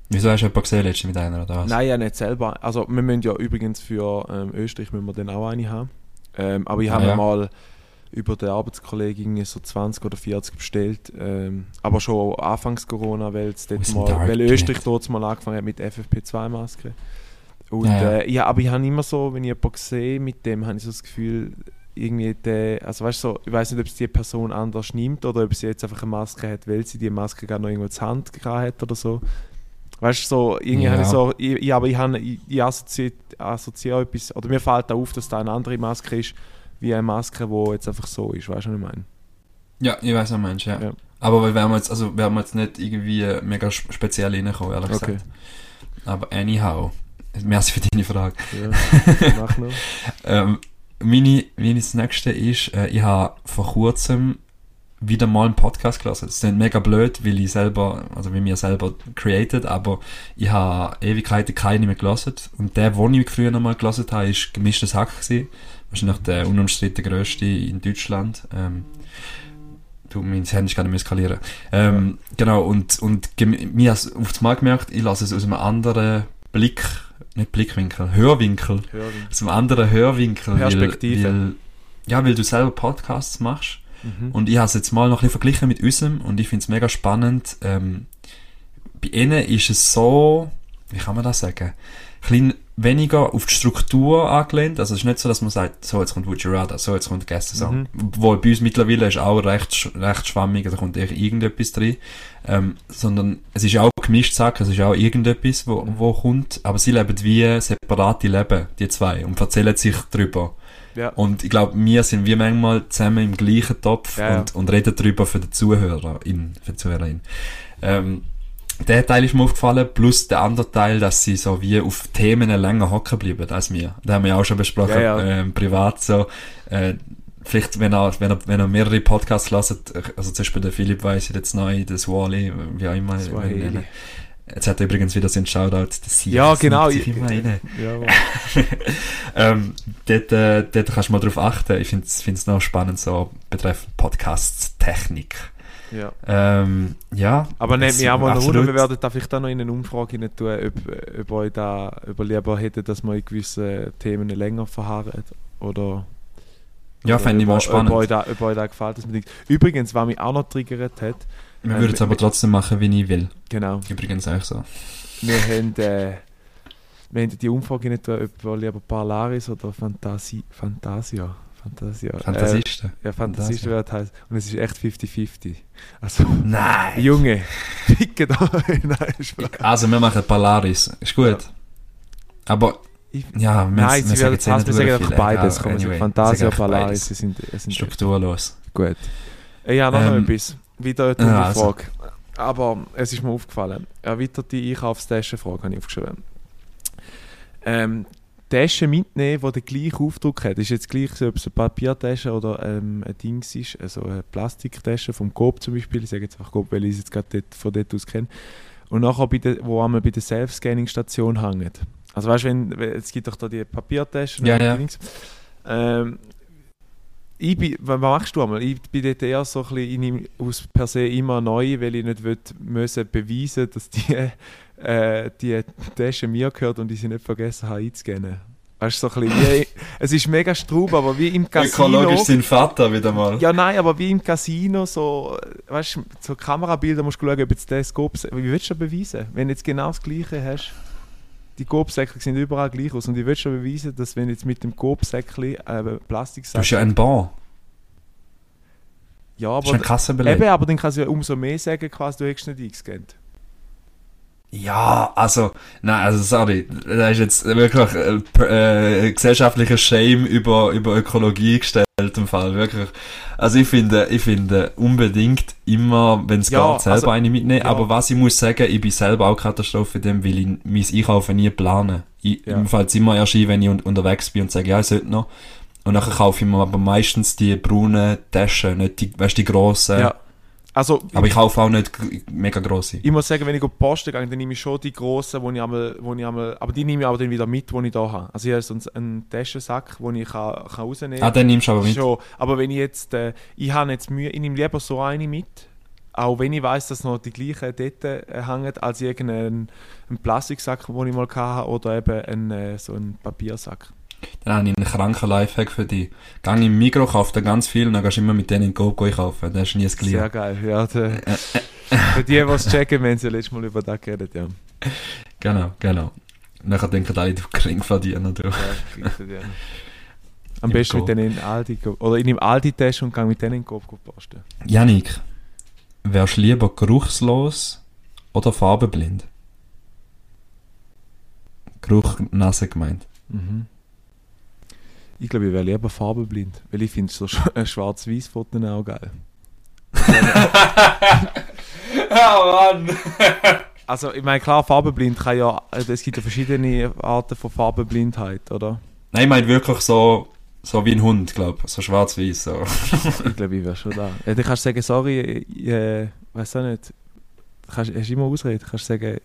Wieso hast du jemanden gesehen letztens mit einer oder was? Nein, ja nicht selber. Also wir müssen ja übrigens für ähm, Österreich müssen wir dann auch eine haben. Ähm, aber ich Ah, habe mir ja. mal über den Arbeitskollegen so 20 oder 40 bestellt. Ähm, aber schon anfangs Corona, weil mal, weil. Österreich dort mal angefangen hat mit FFP2-Maske. Und Ja. Äh, ja, aber ich habe immer so, wenn ich jemanden sehe, mit dem habe ich so das Gefühl, irgendwie der, also weißt du, so, ich weiß nicht, ob es die Person anders nimmt oder ob sie jetzt einfach eine Maske hat, weil sie die Maske gerade noch irgendwo zur Hand gehabt hat oder so. Weißt du, so, irgendwie Ja. habe ich so, ich, ich, aber ich, habe, ich, ich assoziiere, assoziiere etwas, oder mir fällt auch auf, dass da eine andere Maske ist, wie eine Maske, die jetzt einfach so ist, weißt du, was ich meine? Ja, ich weiß, was du meinst, ja. Ja. Aber wir werden jetzt, also, wir haben jetzt nicht irgendwie mega sp- speziell reinkommen, ehrlich Okay. gesagt. Aber anyhow, merci für deine Frage. Ja, mach noch. Ähm, meine, meine das nächste ist, äh, ich habe vor kurzem wieder mal einen Podcast gelesen. Das ist mega blöd, weil ich selber, also wie mir selber created, aber ich habe Ewigkeiten keine mehr gelesen. Und der, den ich früher noch mal gelesen habe, ist Gemischtes Hack gewesen. Wahrscheinlich der unumstritten grösste in Deutschland. Ähm, du, mein Handy kann nicht skalieren. Ähm, Genau, und, und mir hat auf das Mal gemerkt, ich lasse es aus einem anderen Blick, nicht Blickwinkel, Hörwinkel Hörwinkel. aus einem anderen Hörwinkel. Perspektive. Weil, weil, ja, weil du selber Podcasts machst. Mhm. Und ich habe es jetzt mal noch ein bisschen verglichen mit unserem und ich finde es mega spannend. Ähm, bei ihnen ist es so, wie kann man das sagen? Ein bisschen weniger auf die Struktur angelehnt. Also es ist nicht so, dass man sagt, so jetzt kommt Would You Rather, so jetzt kommt Gästesong. Mhm. Wo bei uns mittlerweile ist auch recht, recht schwammig, da kommt eher irgendetwas drin. Ähm, sondern es ist auch gemischt Sache, es ist auch irgendetwas, wo, wo kommt. Aber sie leben wie separate Leben, die zwei, und erzählen sich drüber. Ja. Und ich glaube, wir sind wie manchmal zusammen im gleichen Topf Ja, ja. und, und reden darüber für den Zuhörerin, für die Zuhörerin. Ähm, der Teil ist mir aufgefallen, plus der andere Teil, dass sie so wie auf Themen länger hocken bleiben als wir. Da haben wir auch schon besprochen, Ja, ja. Ähm, privat so. Äh, vielleicht, wenn er, wenn er, wenn er mehrere Podcasts hört, also zum Beispiel der Philipp weiss jetzt neu, das Wally, wie auch immer. Jetzt hat er übrigens wieder so einen Shoutout, das Sie. Ja, genau. Ich immer rein. Ja, ähm, dort, äh, dort kannst du mal drauf achten. Ich finde es noch spannend, so betreffend Podcasts, Technik. Ja. Ähm, ja. Aber nehmt mich auch mal noch absolut. runter, wir werden da vielleicht auch noch in eine Umfrage rein tun, ob, ob euch da ob ihr lieber hättet, dass wir in gewissen Themen länger verharren oder Ja, fände ich mal spannend. Ob euch da, ob euch da gefällt, dass man denkt. Übrigens, was mich auch noch triggert hat, Wir würden es aber trotzdem machen, wie ich will. genau, Übrigens auch so. wir haben, äh, wir haben die Umfrage nicht ob wir lieber Parlaris oder Fantasi, Fantasia, Fantasia, Äh, Fantasisten. ja, Fantasisten wird heißt und es ist echt 50-50. Also, Nein! Junge, ficke da, nein, Spaß. Also, wir machen Polaris. Ist gut. Ja. Aber, Ich- ja, wir, Nein, wir sie sagen werden jetzt wir nicht sagen einfach beides. Komm, anyway, Fantasia, sagen Polaris, sie sind, sind Strukturlos. gut. Äh, Ja, noch Ähm, etwas. Wieder eine ja, also. Frage. Aber es ist mir aufgefallen. Erweiterte Einkaufstaschenfrage habe ich aufgeschrieben. Ähm, Tasche mitnehmen, die den gleichen Aufdruck hat. Ist jetzt gleich, so, ob es eine Papiertasche oder ähm, ein Dings ist, also eine Plastiktasche vom Coop zum Beispiel. Ich sage jetzt einfach Coop, weil ich es jetzt gerade dort, von dort aus kenne. Und nachher, bei der, wo einmal bei der Self-Scanning-Station hängt. Also weißt du, wenn, es gibt doch da die Papiertaschen Ja, ja. Dings. Ähm, ich bin, was machst du einmal? Ich bin dort eher so ein bisschen, aus per se immer neu, weil ich nicht will, müssen beweisen dass die, äh, die Tasche mir gehört und ich sie nicht vergessen habe einzuscannen. Weißt du, so ein bisschen, wie, es ist mega strub, aber wie im Casino. Ökologisch sein Vater wieder mal. Ja, nein, aber wie im Casino, so, weißt du, so Kamerabilder musst du schauen, ob jetzt der Scope, wie willst du das beweisen? Wenn du jetzt genau das Gleiche hast, die Coop-Säckchen sehen überall gleich aus und ich will schon beweisen, dass wenn jetzt mit dem Coop-Säckchen äh, Du Plastiksäckchen... bist ja ein Bon. ja, Das ist ein aber, Kassenbeleg. eben, aber dann kannst du ja umso mehr sagen, quasi, du hättest nicht eingescannt. Ja, also, nein, also sorry, da ist jetzt wirklich äh, äh, gesellschaftlicher Shame über, über Ökologie gestellt im Fall, wirklich. Also ich finde, ich finde unbedingt immer, wenn es Ja, geht, selber also, eine mitnehmen, ja. aber was ich muss sagen, ich bin selber auch Katastrophe in dem, weil ich mein Einkaufen nie plane. Ich, Ja. Im Fall immer erst ein, wenn ich un unterwegs bin und sage, ja, ich sollte noch. Und dann kaufe ich mir aber meistens die braunen Taschen, nicht die, weißt du, die grossen. Ja. Also, Aber ich kaufe auch nicht mega grosse. ich muss sagen, wenn ich auf die Post gehe, dann nehme ich schon die grossen, wo ich einmal, wo ich einmal, aber die nehme ich aber dann wieder mit, die ich da habe. Also ich habe so einen- Taschensack, den ich kann, kann rausnehmen Ah, dann nimmst du aber mit. Schon, aber wenn ich jetzt, äh, ich habe jetzt Mühe, ich nehme lieber so eine mit, auch wenn ich weiß, dass noch die gleichen dort äh, hängen, als irgendeinen einen Plastiksack, den ich mal hatte, oder eben einen, äh, so einen Papiersack. Dann habe ich einen kranken Lifehack für dich. Gang im Mikro, kauf da ganz viel und dann gehst du immer mit denen in Coop einkaufen. Das ist nie das Sehr Gleiche. geil, ja. Der, für die, die es checken, wenn sie letztes Mal über das geredet ja. Genau, genau. Und dann denken alle, du Kring verdienen. Du. ja kriegst. Am Im besten mit Coop. denen in Aldi, oder ich nehme Aldi-Tasche und gehe mit denen in Coop go posten. Janik, wärst du lieber geruchslos oder farbenblind? Geruch, Nase gemeint. Mhm. Ich glaube, ich wäre lieber farbenblind, weil ich finde so äh, schwarz-weiß Fotos auch geil. Oh Mann! Also, ich meine, klar, farbenblind kann ja, äh, es gibt ja verschiedene Arten von Farbenblindheit, oder? Nein, ich meine wirklich so, so wie ein Hund, glaube ich. So schwarz-weiß. So. Ich glaube, ich wäre schon da. Ja, dann kannst du sagen, sorry, ich äh, weiß auch nicht. Du kannst, hast immer Ausrede, du kannst sagen,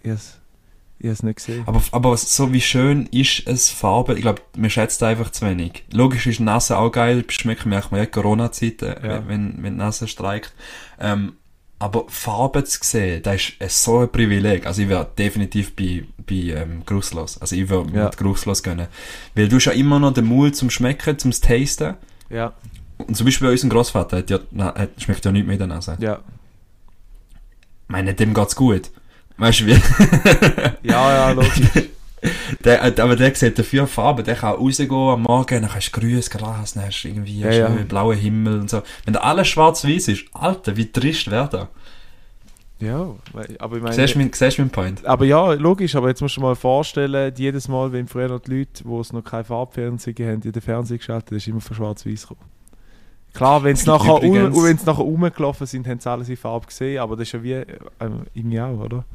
ich habe es nicht gesehen. Aber, aber so wie schön ist es Farbe, ich glaube, man schätzt einfach zu wenig. Logisch ist Nase auch geil, schmeckt merkt man ja Corona-Zeiten, Ja. wenn, wenn die Nase streikt. Ähm, aber Farbe zu sehen, das ist äh, so ein Privileg. Also ich wäre definitiv bei, bei ähm, geruchslos. Also ich würde Ja. mit geruchslos gehen. Weil du hast ja immer noch den Mut zum Schmecken, zum Tasten. Ja, Und zum Beispiel bei unserem Großvater hat ja, na, hat, schmeckt ja nicht mehr in der Nase. ja. Ich meine, dem geht's gut. Weißt du wie? Ja, ja, logisch. der, äh, aber der sieht dafür Farbe, der kann rausgehen am Morgen, dann hast du grünes Gras, dann hast du irgendwie Ja, ja. blauen Himmel und so. Wenn da alles schwarz-weiß ist, Alter, wie trist wäre das? Ja, aber ich meine... Siehst du mein, siehst du meinen Point? Aber ja, logisch, aber jetzt musst du dir mal vorstellen, jedes Mal, wenn früher noch die Leute, die es noch kein Farbfernsehen haben, in den Fernseher geschaltet, ist immer von schwarz-weiß gekommen. Klar, wenn Es nachher, um, nachher rumgelaufen sind, haben sie alles in Farbe gesehen, aber das ist ja wie äh, im Jahr, oder?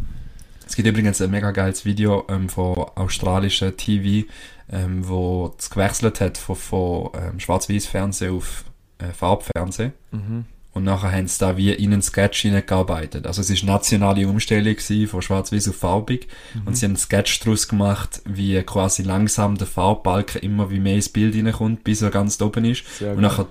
Es gibt übrigens ein mega geiles Video ähm, von australischen TV, ähm, wo es gewechselt hat von, von ähm, Schwarz-Weiß-Fernsehen auf äh, Farbfernsehen. Mhm. Und nachher haben sie da wie in einen Sketch hineingearbeitet. Also es ist eine nationale Umstellung von schwarz-weiß auf farbig. Und sie haben einen Sketch daraus gemacht, wie quasi langsam der Farbbalken immer wie mehr ins Bild hineinkommt, bis er ganz oben ist. Sehr und nachher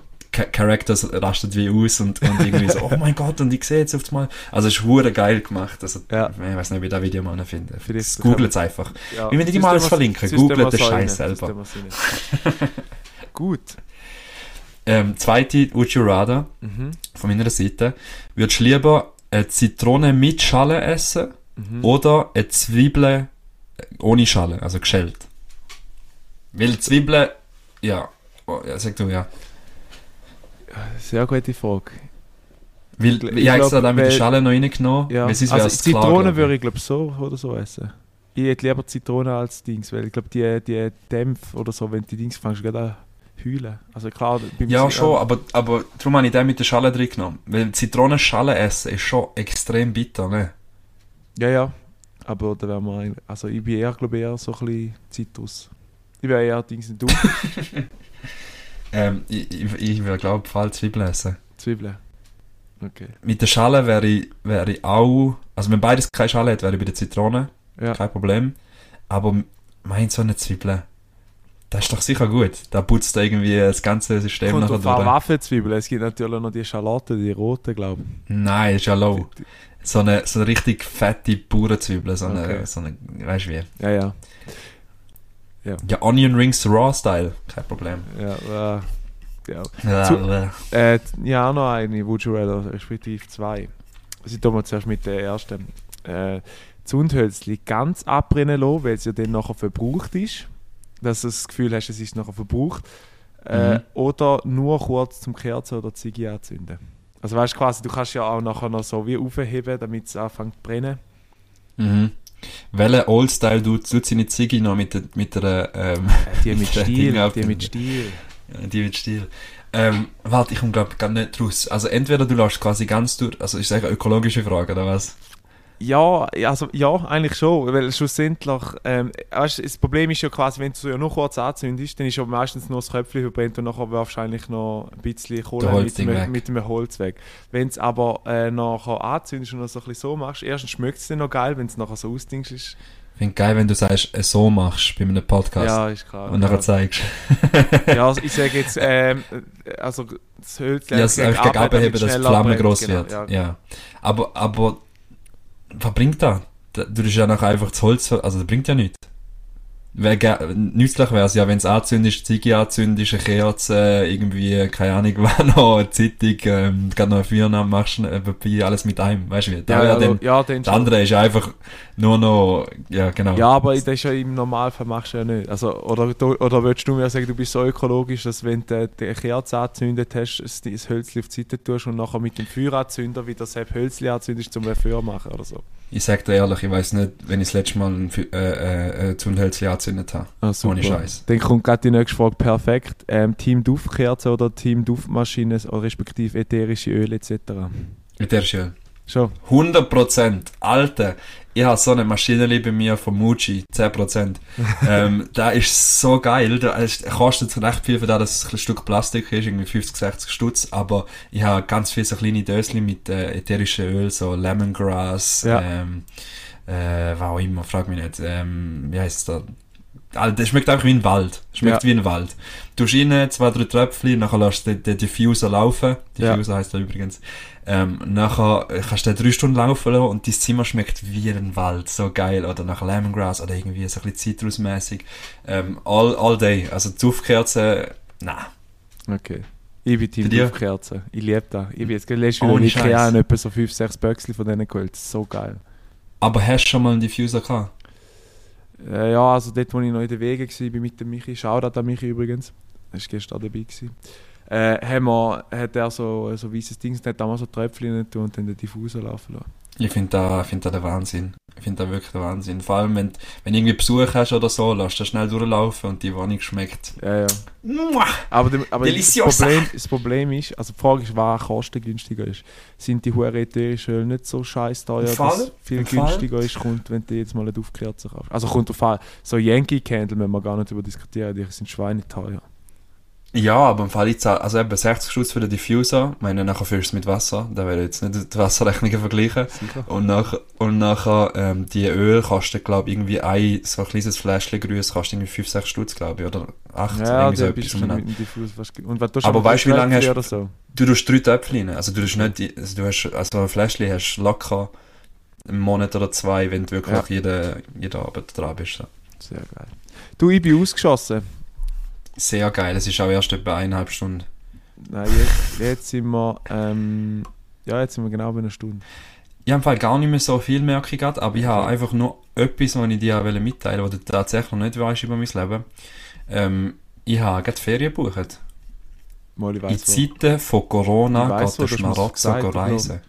Characters rastet wie aus und, und irgendwie so, oh mein Gott, und ich sehe jetzt auf einmal. Also es ist hure geil gemacht. Also, Ja. Ich weiß nicht, wie ich das Video mal finde. Googelt es einfach. Ja. Ich will nicht mal alles verlinken. Googelt den Scheiß selber. Gut. Ähm, zweite, Would You Rather, Mhm. von meiner Seite. Würdest du lieber eine Zitrone mit Schale essen Mhm. oder eine Zwiebel äh, ohne Schale, also geschält? Weil Zwiebeln, ja, oh, ja, sag du ja. Sehr gute Frage. Weil, Ich ich, habe extra da mit der Schale noch reingenommen, Ja. sonst Also Zitrone würde ich glaube so oder so essen. Ich hätte lieber Zitrone als Dings, weil ich glaube die, die Dämpfe oder so, wenn die Dings fängst, du gerade an heulen. Also klar, beim Ja, Zi- schon, aber, aber darum habe ich den mit der Schale drin genommen. Weil Zitronenschale essen ist schon extrem bitter, ne? Ja, ja. Aber da wären wir eigentlich, also ich bin eher, glaube ich, eher so ein bisschen Zitrus. Ich wäre eher Dings nicht du. Ähm, ich, ich, ich würde glaube Fall Zwiebeln essen. Zwiebeln. Okay. Mit der Schale wäre ich, wäre ich auch, also wenn beides keine Schale hat, wäre ich bei der Zitrone, Ja. kein Problem. Aber mein so eine Zwiebel, das ist doch sicher gut. Da putzt da irgendwie das ganze System Kommt nachher durch. Waffenzwiebeln. Es gibt natürlich noch die Schalotten, die roten, glaube ich. Nein, ist ja low. So eine, so eine richtig fette Bauernzwiebel, so eine, Okay. so eine, weißt du wie? Ja, ja. Ja, Onion Rings Raw Style, kein Problem. Ja, äh, ja. Ja, Zu- äh, Äh, ja, auch noch eine, Would You Rather, respektive zwei. Also tun wir zuerst mit der ersten. Äh, Zundhölzli ganz abbrennen lassen, weil es ja dann nachher verbraucht ist. Dass du das Gefühl hast, es ist nachher verbraucht. Äh, Mhm. Oder nur kurz zum Kerzen oder Ziege anzünden. Also weißt du quasi, du kannst ja auch nachher noch so wie aufheben, damit es anfängt zu brennen. Mhm. Welcher Old-Style tut, seine Ziege noch mit der, mit der, ähm, Äh, die mit der Stil, die mit Stil. Ja, die mit Stil. Ähm, warte, ich komme glaube gar nicht raus. Also entweder du lässt quasi ganz durch, also ist das eine ökologische Frage, oder was? Ja, also, ja, eigentlich schon, weil schlussendlich, ähm, weißt, das Problem ist ja quasi, wenn du ja nur kurz anzündest, dann ist ja meistens nur das Köpfchen verbrennt und nachher eigentlich noch ein bisschen Kohle mit dem, mit dem Holz weg. Wenn du es aber äh, nachher anzündest und noch so ein bisschen so machst, erstens schmeckt es dann noch geil, wenn es nachher so ausdingst ist. Ich finde geil, wenn du sagst, äh, so machst bei einem Podcast. Ja, ist klar. und nachher zeigst. ja, also ich sage jetzt, ähm, also das Holz Ja, es einfach gegen abheben, dass die Flamme groß wird. Genau, Ja, ja. Aber, aber, was bringt das? Da- Du tust ja nachher einfach das Holz, also das bringt ja nichts. Nützlich wäre es ja, wenn es anzündest, Ziege anzündest, eine Kerze, irgendwie, keine Ahnung, was noch, eine Zeitung, ähm, gerade noch ein Feuer machst, ein Papier, alles mit einem, weißt du wie? Ja, wär ja, dann, ja, das andere ist einfach nur noch, ja, genau. Ja, aber das ist ja im Normalfall machst du ja nicht. Also, oder, oder würdest du mir sagen, du bist so ökologisch, dass wenn du die Kerze angezündet hast, das, Hölzchen auf die Seite tust und nachher mit dem Feueranzünder wieder das Hölzchen anzündest, um ein Feuer machen oder so. Ich sag dir ehrlich, ich weiß nicht, wenn ich das letzte Mal ein, äh, äh, äh, Zündhölzchen angezündet habe. Ah, Ohne Scheiß. Dann kommt gerade die nächste Frage perfekt. Ähm, Team Duftkerze oder Team Duftmaschine, respektive ätherische Öle etc. Der schön. Schon. 100%. Alter, ich habe so eine Maschine bei mir von Muji, 10%. ähm, da ist so geil. Ist, kostet recht viel für das, dass es ein Stück Plastik ist, irgendwie 50, 60 Stutz. Aber ich habe ganz viele so kleine Döschen mit äh, ätherischen Öl, so Lemongrass, Ja. ähm, äh, was auch immer, frag mich nicht. Ähm, wie heißt das? Alter, das schmeckt einfach wie ein Wald. Schmeckt Ja. wie ein Wald. Du tust rein, zwei, drei Tröpfchen, nachher lässt du den, den Diffuser laufen. Ja. Diffuser heisst er übrigens. Ähm, nachher kannst du den drei Stunden laufen lassen und dein Zimmer schmeckt wie ein Wald. So geil. Oder nach Lemongrass oder irgendwie so ein bisschen zitrusmäßig. Ähm, all, all day. Also Duftkerzen, na. Okay. Ich bin Team? Duftkerzen. Ich liebe das. Ich bin jetzt gerade letztes Mal in Ikea und etwa so 5, 6 Böckchen von denen geholt. So geil. Aber hast du schon mal einen Diffuser gehabt? Äh, ja, also dort, wo ich noch in den Wegen war, mit dem Michi, Shoutout an Michi übrigens, er war gestern dabei. Gewesen. Äh, haben wir, hat er so, so weißes Ding, hat damals so Tröpfchen und dann den Diffuser laufen lassen. Ich finde da, find da der Wahnsinn. Ich finde da wirklich der Wahnsinn. Vor allem, wenn, wenn du irgendwie Besuch hast oder so, lass das schnell durchlaufen und die Wohnung schmeckt. Ja, ja. Muah! Aber, dem, aber das. Problem, das Problem ist, also die Frage ist, was kostengünstiger ist. Sind die hohen ätherischen nicht so scheiß teuer, dass viel günstiger ist, kommt, wenn du jetzt mal eine Duftkerze kaufst? Also kommt auf so Yankee Candle müssen wir gar nicht über diskutieren, die sind schweineteuer. Ja, aber im Fall ich zahle, also eben 60 Stutz für den Diffuser, ich meine, nachher füllst du es mit Wasser, da werde ich jetzt nicht die Wasserrechnungen vergleichen. Sicher. Und nachher, und nachher, ähm, die Öl kostet, glaube ich, irgendwie ein, so ein kleines Fläschchen Grüß kostet irgendwie 5, 6 Stutz, glaube ich, oder 8, Ja, irgendwie so etwas du mit dem Diffuser Und was Aber weißt du, wie lange hast- oder so? Du tust drei Töpfchen rein. Also du tust nicht, also du hast, also ein Fläschchen hast du locker einen Monat oder zwei, wenn du wirklich Ja. jeden, jeden Abend dran bist. So. Sehr geil. Du, ich bin ausgeschossen. Sehr geil, es ist auch erst etwa eineinhalb Stunden. Nein, jetzt, jetzt sind wir... Ähm, ja, jetzt sind wir genau bei einer Stunde. Ich habe Fall gar nicht mehr so viel merke ich gerade, aber ich habe einfach nur etwas, was ich dir mitteilen wollte, was du tatsächlich noch nicht weißt über mein Leben. Ähm, ich habe gerade Ferien gebucht. Mal, ich In weiss, wo. Zeiten von Corona weiss, geht wo, der du Schmarotzer reisen.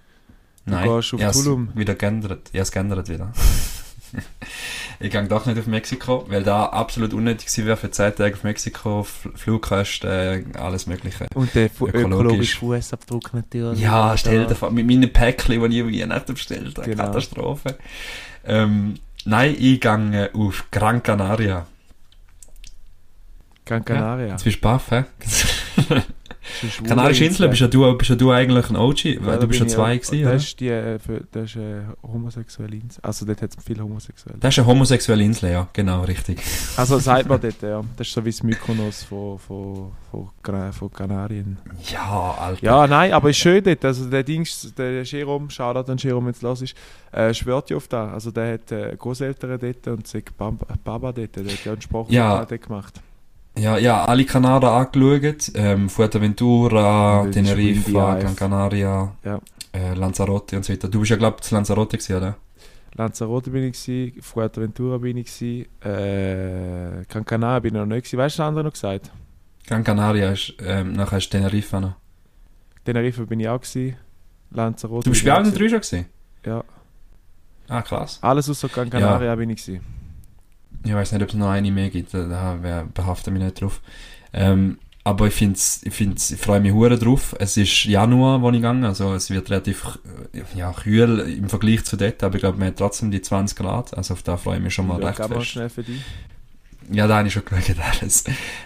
Du Nein, gehst auf ich Tulum. wieder geändert. Ich habe es geändert wieder. ich gehe doch nicht auf Mexiko, weil da absolut unnötig gewesen wäre für 10 Tage auf Mexiko, Flugkosten, äh, alles mögliche. Und der ökologische Fußabdruck natürlich. Ja, stell dir vor, mit meinen Päckchen, die ich über Weihnachten bestellt habe. Genau. Katastrophe. Ähm, nein, ich gehe auf Gran Canaria. Gran Canaria. Jetzt bist du baff, hä? Das ist Kanarische Insel, bist ja du, bist ja du eigentlich ein OG, da du bist ja zwei auch- gewesen, Das oder? ist die, äh, für, das ist eine homosexuelle Insel. Also dort hat es viele Homosexuelle. Das ist eine homosexuelle Insel, ja, genau, richtig. Also sagt man dort, ja. Das ist so wie das Mykonos von, von, von, von Kanarien. Ja, Alter. Ja, nein, aber ist schön dort. Also der Dings, der Jerome, Shoutout an Jerome, wenn es los ist, äh, schwört ja auf das. Also der hat äh, Großeltern dort und sagt Baba, dort. Der hat ja einen Spruch Ja. dort gemacht. Ja, ja, alle Kanaren angeschaut. Ähm, Fuerteventura, Windy Teneriffa. Gran Canaria, Ja. äh, Lanzarote und so weiter. Du bist ja, glaube ich, zu Lanzarote gewesen, oder? Lanzarote bin ich gewesen, Fuerteventura bin ich gewesen, äh, Gran Canaria bin ich noch nicht gewesen. Weißt du, was andere noch gesagt? Gran Canaria ist, ähm, nachher ist Teneriffa noch. Tenerife bin ich auch gewesen, Lanzarote Du bist bei allen drei schon gewesen? Ja. Ah, krass. Alles außer Gran Canaria bin ich gewesen. Ich weiß nicht, ob es noch eine mehr gibt, da- da wer- behafte mich nicht drauf. Ähm, aber ich find's, ich find's, ich freue mich hure drauf. Es ist Januar, wo ich gegangen, also es wird relativ, äh, ja, kühl im Vergleich zu dort, aber ich glaube, man hat trotzdem die 20 Grad, also auf da freue ich mich schon mal ja, recht fest. schnell für dich. Ja, da habe ich schon geschaut, alles.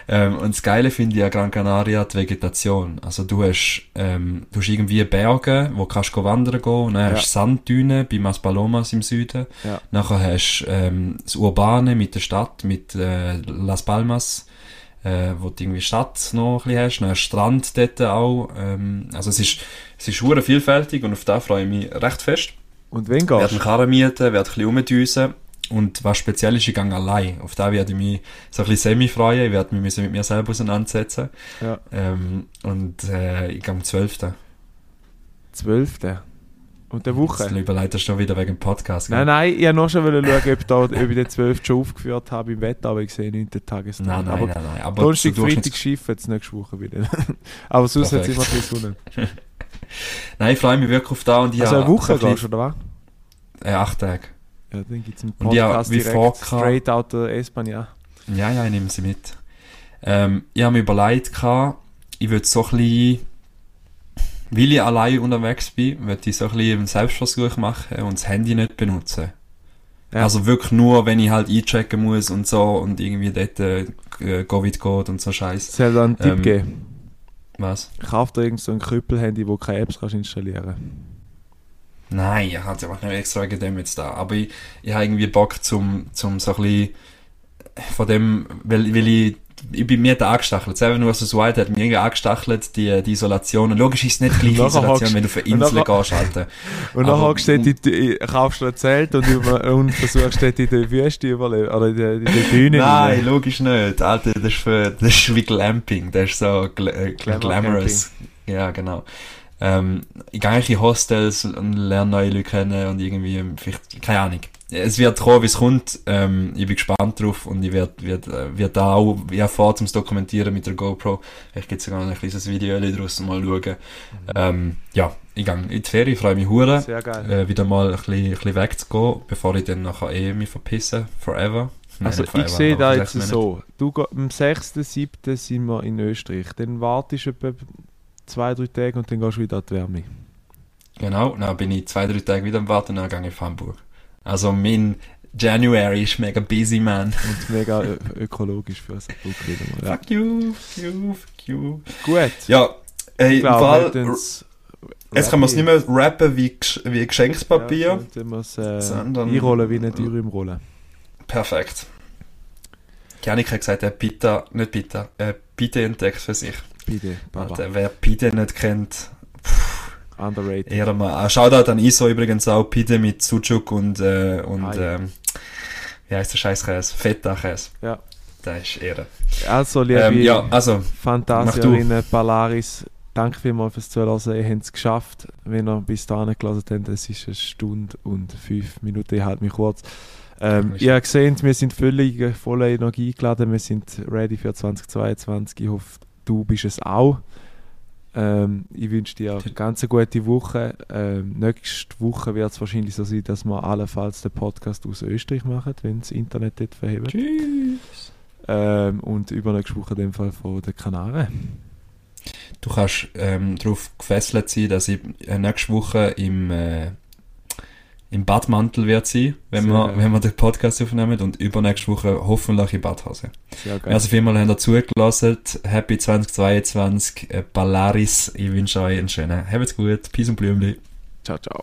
Ähm, und das Geile finde ich an Gran Canaria die Vegetation. Also du hast, ähm, du hast irgendwie Berge, wo kannst du wandern gehen, dann Ja. hast du Sanddünen bei Maspalomas im Süden. Ja. Nachher hast du ähm, das Urbane mit der Stadt, mit äh, Las Palmas, äh, wo du irgendwie Stadt noch ein bisschen hast. Dann hast du Strand dort auch. Ähm, also es ist, es ist hure vielfältig und auf da freue ich mich recht fest. Und wen Ich werde gehst einen Karren mieten, werde ein bisschen rumdüsen. Und was speziell ist, ich gehe allein. Auf da werde ich mich so ein bisschen semi freuen. Ich werde mich mit mir selber auseinandersetzen. Ja. Ähm, und äh, ich gehe am 12. Zwölfte. Und der Jetzt Woche? überleitest du schon wieder wegen dem Podcast. Nein, gell? nein, ich wollte noch schon schauen, ob, da, ob ich den 12. schon aufgeführt habe im Wetter, aber ich sehe 9. Tagestag. Nein, nein, aber nein, nein. Aber Donnerstag, Freitag schiffen jetzt nächste Woche wieder. aber sonst hat es immer ein bisschen Sonne. Nein, ich freue mich wirklich auf da und ich Also eine Woche gehst du, oder was? Äh, acht Tage. Ja, dann gibt es einen Und ja, Podcast wie direkt straight out der Espanja. Ja, ja, ich nehme sie mit. Ähm, ich habe mir überlegt, gehabt, ich würde so ein bisschen, weil ich allein unterwegs bin, würde ich so ein bisschen einen Selbstversuch machen und das Handy nicht benutzen. Ja. Also wirklich nur, wenn ich halt einchecken muss und so und irgendwie dort äh, Covid geht und so Scheiß. Soll da einen Tipp Ähm, geben? Was? Kauf dir irgend so ein Krüppelhandy, wo keine Apps kannst installieren Nein, ich hatte einfach nicht extra wegen dem jetzt da. Aber ich, ich habe irgendwie Bock zum, zum so ein bisschen von dem, weil, weil ich ich bin mir da angestachelt. Seven vs. Wild hat mich irgendwie angestachelt, die, die Isolation. Und logisch ist es nicht gleich nachher Isolation, wenn du für und Inseln nachher- gehst, Alter. Und dann hockst du kaufst du ein Zelt und, über, und versuchst dort in der Wüste überleben, oder in der, in der Düne. Nein, rein. logisch nicht. Alter, das ist, für, das ist wie Glamping. Das ist so gl äh, glamorous. Ja, genau. Ähm, ich gehe eigentlich in Hostels und lerne neue Leute kennen und irgendwie, vielleicht, keine Ahnung. Es wird kommen, wie es kommt. Ähm, ich bin gespannt drauf und ich werde werd, äh, werd da auch ja, vor zum Dokumentieren mit der GoPro. Vielleicht gibt es sogar noch ein kleines Video daraus mal schauen. Ähm, ja, ich gehe in die Ferien, freue mich hure äh, wieder mal ein bisschen, ein bisschen wegzugehen, bevor ich dann nachher eh mich verpisse. Forever. Nein, Also nicht ich sehe da jetzt so, du, am 6.7. sind wir in Österreich, dann wartest du etwa zwei, drei Tage und dann gehst du wieder an die Wärme. Genau, dann bin ich zwei, drei Tage wieder am Warten und dann gehe ich auf Hamburg. Also mein January ist mega busy, man. Und mega ökologisch für uns. Ja. Fuck you, fuck you, fuck you. Gut, Ja, ey, ich im Fall, wir tun's jetzt kann man es nicht mehr rappen wie, wie Geschenkspapier. Ja, wir es äh, Sondern- einrollen wie eine Tür im Rollen. Perfekt. Janik hat gesagt, er hat Pita, nicht Pita, äh, Pita entdeckt für sich. Bitte, Baba. Alter, wer Pita nicht kennt, Underrated. Ehre mal. Ah, Shoutout an ISO übrigens auch, Pide mit Sucuk und, äh, und ähm, wie heißt der Scheißkäse? Feta-Käse. Ja. Das ist Ehre. Also, liebe Ähm, ja, also, Fantasierinnen, Polaris, danke vielmals fürs Zuhören. Ihr habt es geschafft. Wenn ihr bis dahin gelesen habt, es ist eine Stunde und fünf Minuten. Ich halte mich kurz. Ähm, ihr habt gesehen, wir sind völlig voller Energie geladen. Wir sind ready für 2022. Ich hoffe, du bist es auch. Ähm, ich wünsche dir eine ganz gute Woche. Ähm, nächste Woche wird es wahrscheinlich so sein, dass wir allenfalls den Podcast aus Österreich machen, wenn das Internet dort verhebt. tschüss. Ähm, und übernächste Woche in dem Fall von den Kanaren. Du kannst ähm, darauf gefesselt sein, dass ich äh, nächste Woche im, äh, im Badmantel wird sein, wenn Sehr wir, geil. wenn wir den Podcast aufnehmen und übernächste Woche hoffentlich in Badhose. Sehr geil. Also vielmal habt ihr zugelassen. Happy 2022, äh, Polaris. Ich wünsche euch einen schönen. Habt's gut. Peace und Blümli. ciao, ciao.